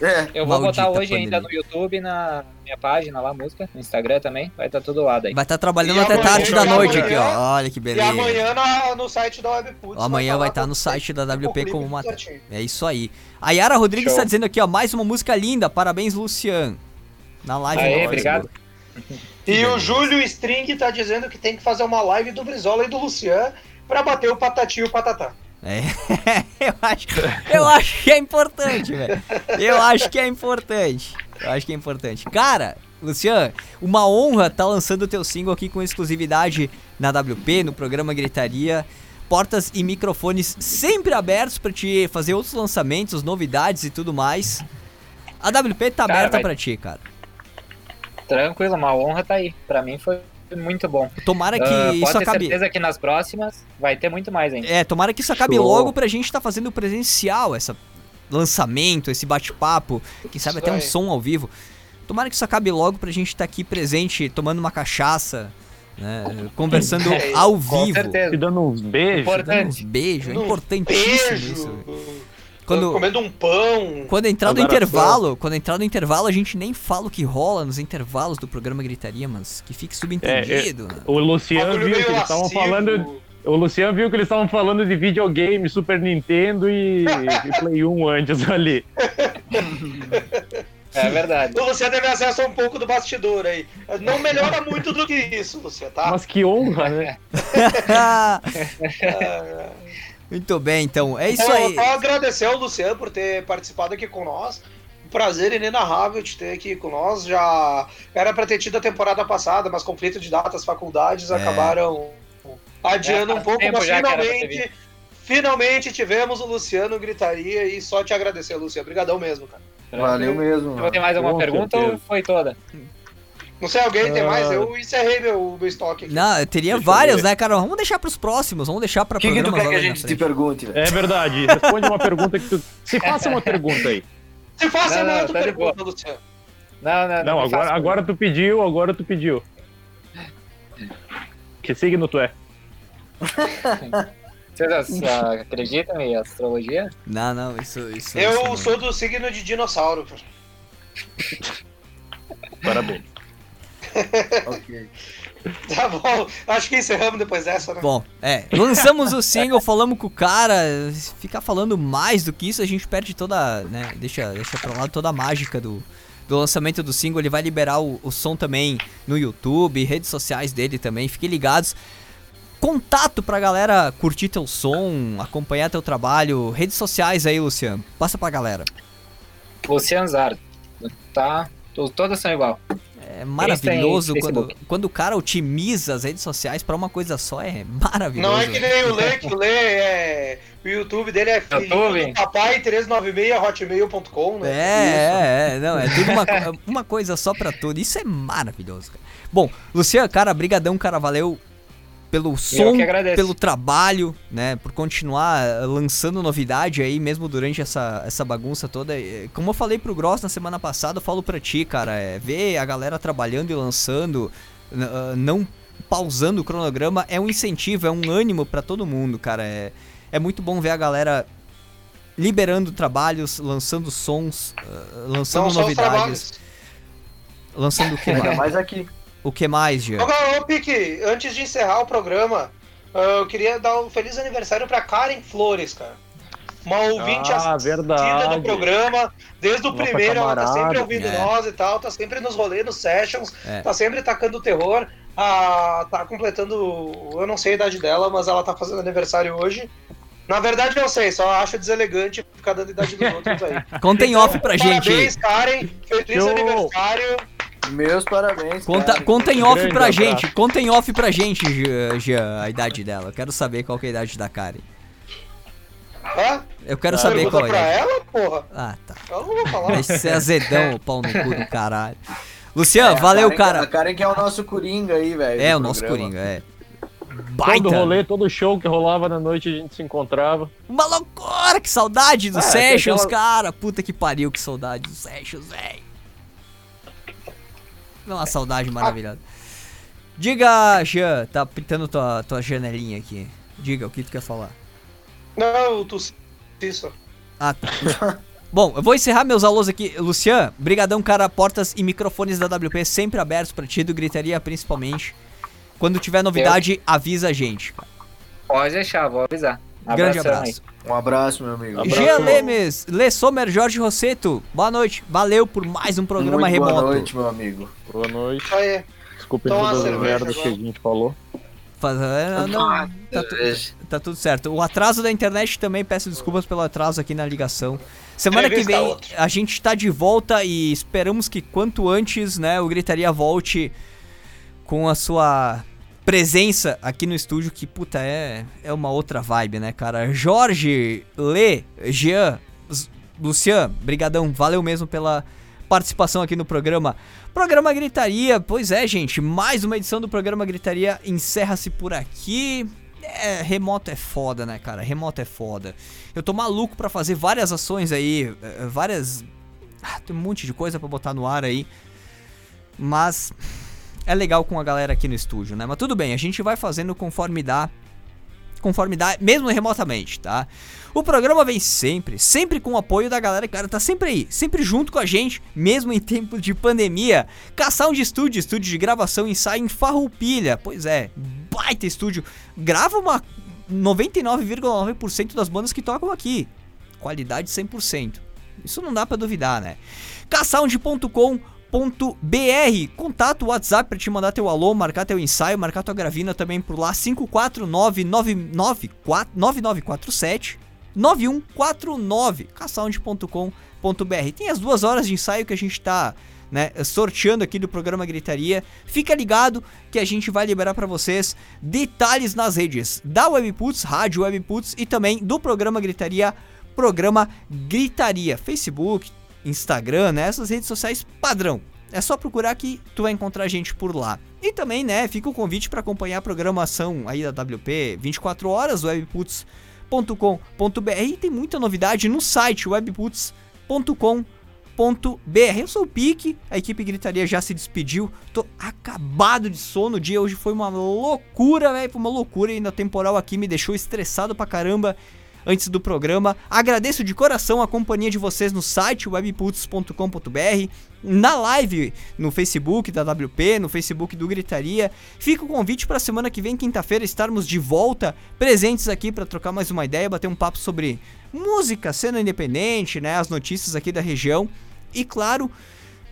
É, Eu vou Maldita botar hoje ainda pandemia. no YouTube, na minha página lá, música, no Instagram também, vai estar tudo lá daí. Vai estar trabalhando E até amanhã- tarde da e noite amanhã- aqui, ó. Olha que E beleza. amanhã na- no site da Webputs. Amanhã vai estar estar no site da WP como uma. É isso aí. A Yara Rodrigues Show. tá dizendo aqui, ó, mais uma música linda. Parabéns, Lucian. Na live Aê, obrigado. E o Júlio String tá dizendo que tem que fazer uma live do Brizola e do Lucian pra bater o patati e o patatá. É, eu acho, eu acho que é importante, velho. Eu acho que é importante. Eu acho que é importante. Cara, Lucian, uma honra estar lançando o teu single aqui com exclusividade na WP, no programa Gritaria. Portas e microfones sempre abertos pra te fazer outros lançamentos, novidades e tudo mais. A WP tá Cara, aberta vai- pra ti, cara. Tranquilo, uma honra tá aí. Pra mim foi muito bom. Tomara que Ah, isso pode ter acabe. certeza que nas próximas vai ter muito mais ainda. É, tomara que isso acabe Show. logo pra gente estar fazendo presencial essa lançamento, esse bate-papo, quem sabe Isso até um aí. som ao vivo. Tomara que isso acabe logo pra gente estar aqui presente, tomando uma cachaça, né, conversando É, ao Com vivo, Te certeza. dando uns beijos. Importante. dando uns beijos, é importantíssimo beijo, isso. Quando, comendo um pão. quando entrar no intervalo, quando entrar no intervalo, a gente nem fala o que rola nos intervalos do programa Gritaria, mas que fique subentendido. né? O Luciano viu que eles estavam falando. O Luciano viu que eles estavam falando de videogame, Super Nintendo e, e Play 1 antes ali. É verdade. O Luciano teve acesso a um pouco do bastidor aí. Não melhora muito do que isso, Luciano, tá? Mas que honra, né? Muito bem, então, é isso Então, aí. Só agradecer ao Luciano por ter participado aqui com nós. Um prazer inenarrável te ter aqui com nós. Já era pra ter tido a temporada passada, mas conflito de datas, faculdades É. acabaram adiando É, um pouco, mas finalmente, finalmente tivemos o Luciano Gritaria e só te agradecer, Luciano. Obrigadão mesmo, cara. valeu mesmo. Tem mais alguma pergunta ou foi toda? Não sei, alguém tem Ah. mais? Eu encerrei meu, meu estoque aqui. Não, eu teria Deixa eu várias, né, cara? Vamos deixar pros próximos, vamos deixar pra O que, que tu quer que a gente te pergunte, velho? É verdade. Responde uma pergunta que tu. Se faça uma pergunta aí. Se faça Não, uma não, outra tá pergunta, Luciano. Não, não, Não, me agora, agora tu pediu, agora tu pediu. Que signo tu é? Vocês ah, acreditam em astrologia? Não, não, isso. isso isso Eu não. sou do signo de dinossauro. cara. Parabéns. Ok. Tá bom, acho que encerramos depois dessa, né? Bom, é, lançamos o single, falamos com o cara, ficar falando mais do que isso, a gente perde toda, né, deixa, deixa pra lá toda a mágica do, do lançamento do single, ele vai liberar o, o som também no YouTube, redes sociais dele também, fiquem ligados. Contato pra galera curtir teu som, acompanhar teu trabalho, redes sociais aí, Luciano, passa pra galera. Luciano Zardo. Tá? to- Todas são igual. É maravilhoso quando, quando o cara otimiza as redes sociais pra uma coisa só, é maravilhoso. Não é que nem o Lê, que o Lê é. O YouTube dele é YouTube. papai 396 hotmail.com, né? É, é, é, não, é tudo uma, uma coisa só pra tudo. Isso é maravilhoso, cara. Bom, Luciano, cara, brigadão, cara, valeu pelo som, pelo trabalho, né, por continuar lançando novidade aí mesmo durante essa, essa bagunça toda. Como eu falei pro Gross na semana passada, eu falo pra ti, cara, é, ver a galera trabalhando e lançando, uh, não pausando o cronograma é um incentivo, é um ânimo para todo mundo, cara. É, é muito bom ver a galera liberando trabalhos, lançando sons, uh, lançando não, novidades. Lançando o que mais? mais aqui. O que mais, Jean? Ô, Pique, antes de encerrar o programa, ah, eu queria dar um feliz aniversário pra Karen Flores, cara. Uma ouvinte ah, assistida do programa, desde o Nossa primeiro, camarada. ela tá sempre ouvindo é. nós e tal, tá sempre nos rolês, nos sessions, é. tá sempre tacando terror. Ah, tá completando, eu não sei a idade dela, mas ela tá fazendo aniversário hoje. Na verdade, eu sei, só acho deselegante ficar dando idade dos outros aí. Contem então, off pra gente. Parabéns, Karen. Feliz Show. aniversário. Meus parabéns. Conta, cara. conta em off pra abraço. gente. Conta em off pra gente, Jean, a idade dela. Eu quero saber qual é a idade da Karen. Hã? Eu quero ah, saber qual é. pra ela, porra? Ah, tá. Eu não vou falar. Esse é azedão, o pau no cu do caralho. Luciano, é, valeu, Karen, cara. A Karen que é o nosso Coringa aí, velho. É, o nosso Coringa, é. Baita. Todo rolê, todo show que rolava na noite a gente se encontrava. Uma loucura, que saudade dos é, Sessions, aquela... cara. Puta que pariu, que saudade dos Sessions, velho. É uma saudade maravilhosa. Diga, Jean, tá pintando tua, tua janelinha aqui. Diga o que tu quer falar. Não, tu isso. Ah, tá. Bom, eu vou encerrar meus alôs aqui. Lucian, brigadão, cara. Portas e microfones da WP sempre abertos pra ti, do Gritaria principalmente. Quando tiver novidade, eu... avisa a gente. Pode deixar, vou avisar. Um Grande abraço. Um abraço, meu amigo. Jean Lemes, Lê Sommer, Jorge Rosseto, boa noite. Valeu por mais um programa Muito remoto. Boa noite, meu amigo. Boa noite. Aí. Desculpe todas as merdas que a gente falou. Faz, é, não, tá, tu, tá, tudo certo. O atraso da internet também, peço desculpas pelo atraso aqui na ligação. Semana que vem a gente tá de volta e esperamos que quanto antes, né, o Gritaria volte com a sua presença aqui no estúdio, que puta, é, é uma outra vibe, né, cara? Jorge, Lê, Jean, Lucian, brigadão, valeu mesmo pela participação aqui no programa. Programa Gritaria, pois é, gente, mais uma edição do programa Gritaria encerra-se por aqui. É, remoto é foda, né, cara? Remoto é foda. Eu tô maluco para fazer várias ações aí, é, várias. Ah, tem um monte de coisa para botar no ar aí. Mas é legal com a galera aqui no estúdio, né? Mas tudo bem, a gente vai fazendo conforme dá. Conforme dá, mesmo remotamente, tá? O programa vem sempre, sempre com o apoio da galera, cara, tá sempre aí, sempre junto com a gente, mesmo em tempo de pandemia. Caçar de estúdio, estúdio de gravação, ensaio em Farroupilha. Pois é, baita estúdio. Grava uma 99,9% das bandas que tocam aqui. Qualidade 100%. Isso não dá para duvidar, né? Caçaonde.com br Contato WhatsApp para te mandar teu alô, marcar teu ensaio, marcar tua gravina também por lá 5499947 9149 caçaonde.com.br. Tem as duas horas de ensaio que a gente tá né, sorteando aqui do programa Gritaria. Fica ligado que a gente vai liberar para vocês detalhes nas redes da Webputs, Rádio Webputs e também do programa Gritaria, programa Gritaria, Facebook, Instagram, né? Essas redes sociais padrão. É só procurar que tu vai encontrar a gente por lá. E também, né, fica o convite para acompanhar a programação aí da WP 24 horas, webputs.com.br. E tem muita novidade no site webputs.com.br. Eu sou o Pique, a equipe Gritaria já se despediu. Tô acabado de sono. O dia hoje foi uma loucura, velho. Foi uma loucura. Ainda temporal aqui me deixou estressado pra caramba antes do programa. Agradeço de coração a companhia de vocês no site webputs.com.br, na live no Facebook da WP, no Facebook do Gritaria. Fica o convite para semana que vem, quinta-feira, estarmos de volta, presentes aqui para trocar mais uma ideia, bater um papo sobre música, cena independente, né, as notícias aqui da região e claro,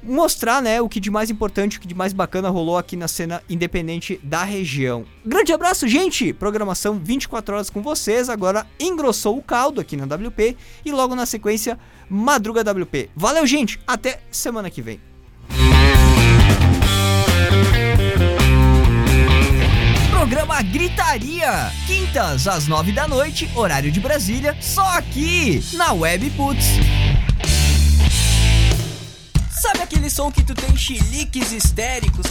mostrar, né, o que de mais importante, o que de mais bacana rolou aqui na cena independente da região. Grande abraço, gente! Programação 24 horas com vocês, agora engrossou o caldo aqui na WP e logo na sequência Madruga WP. Valeu, gente! Até semana que vem. Programa Gritaria, quintas às nove da noite, horário de Brasília, só aqui na Web Putz Sabe aquele som que tu tem chiliques histéricos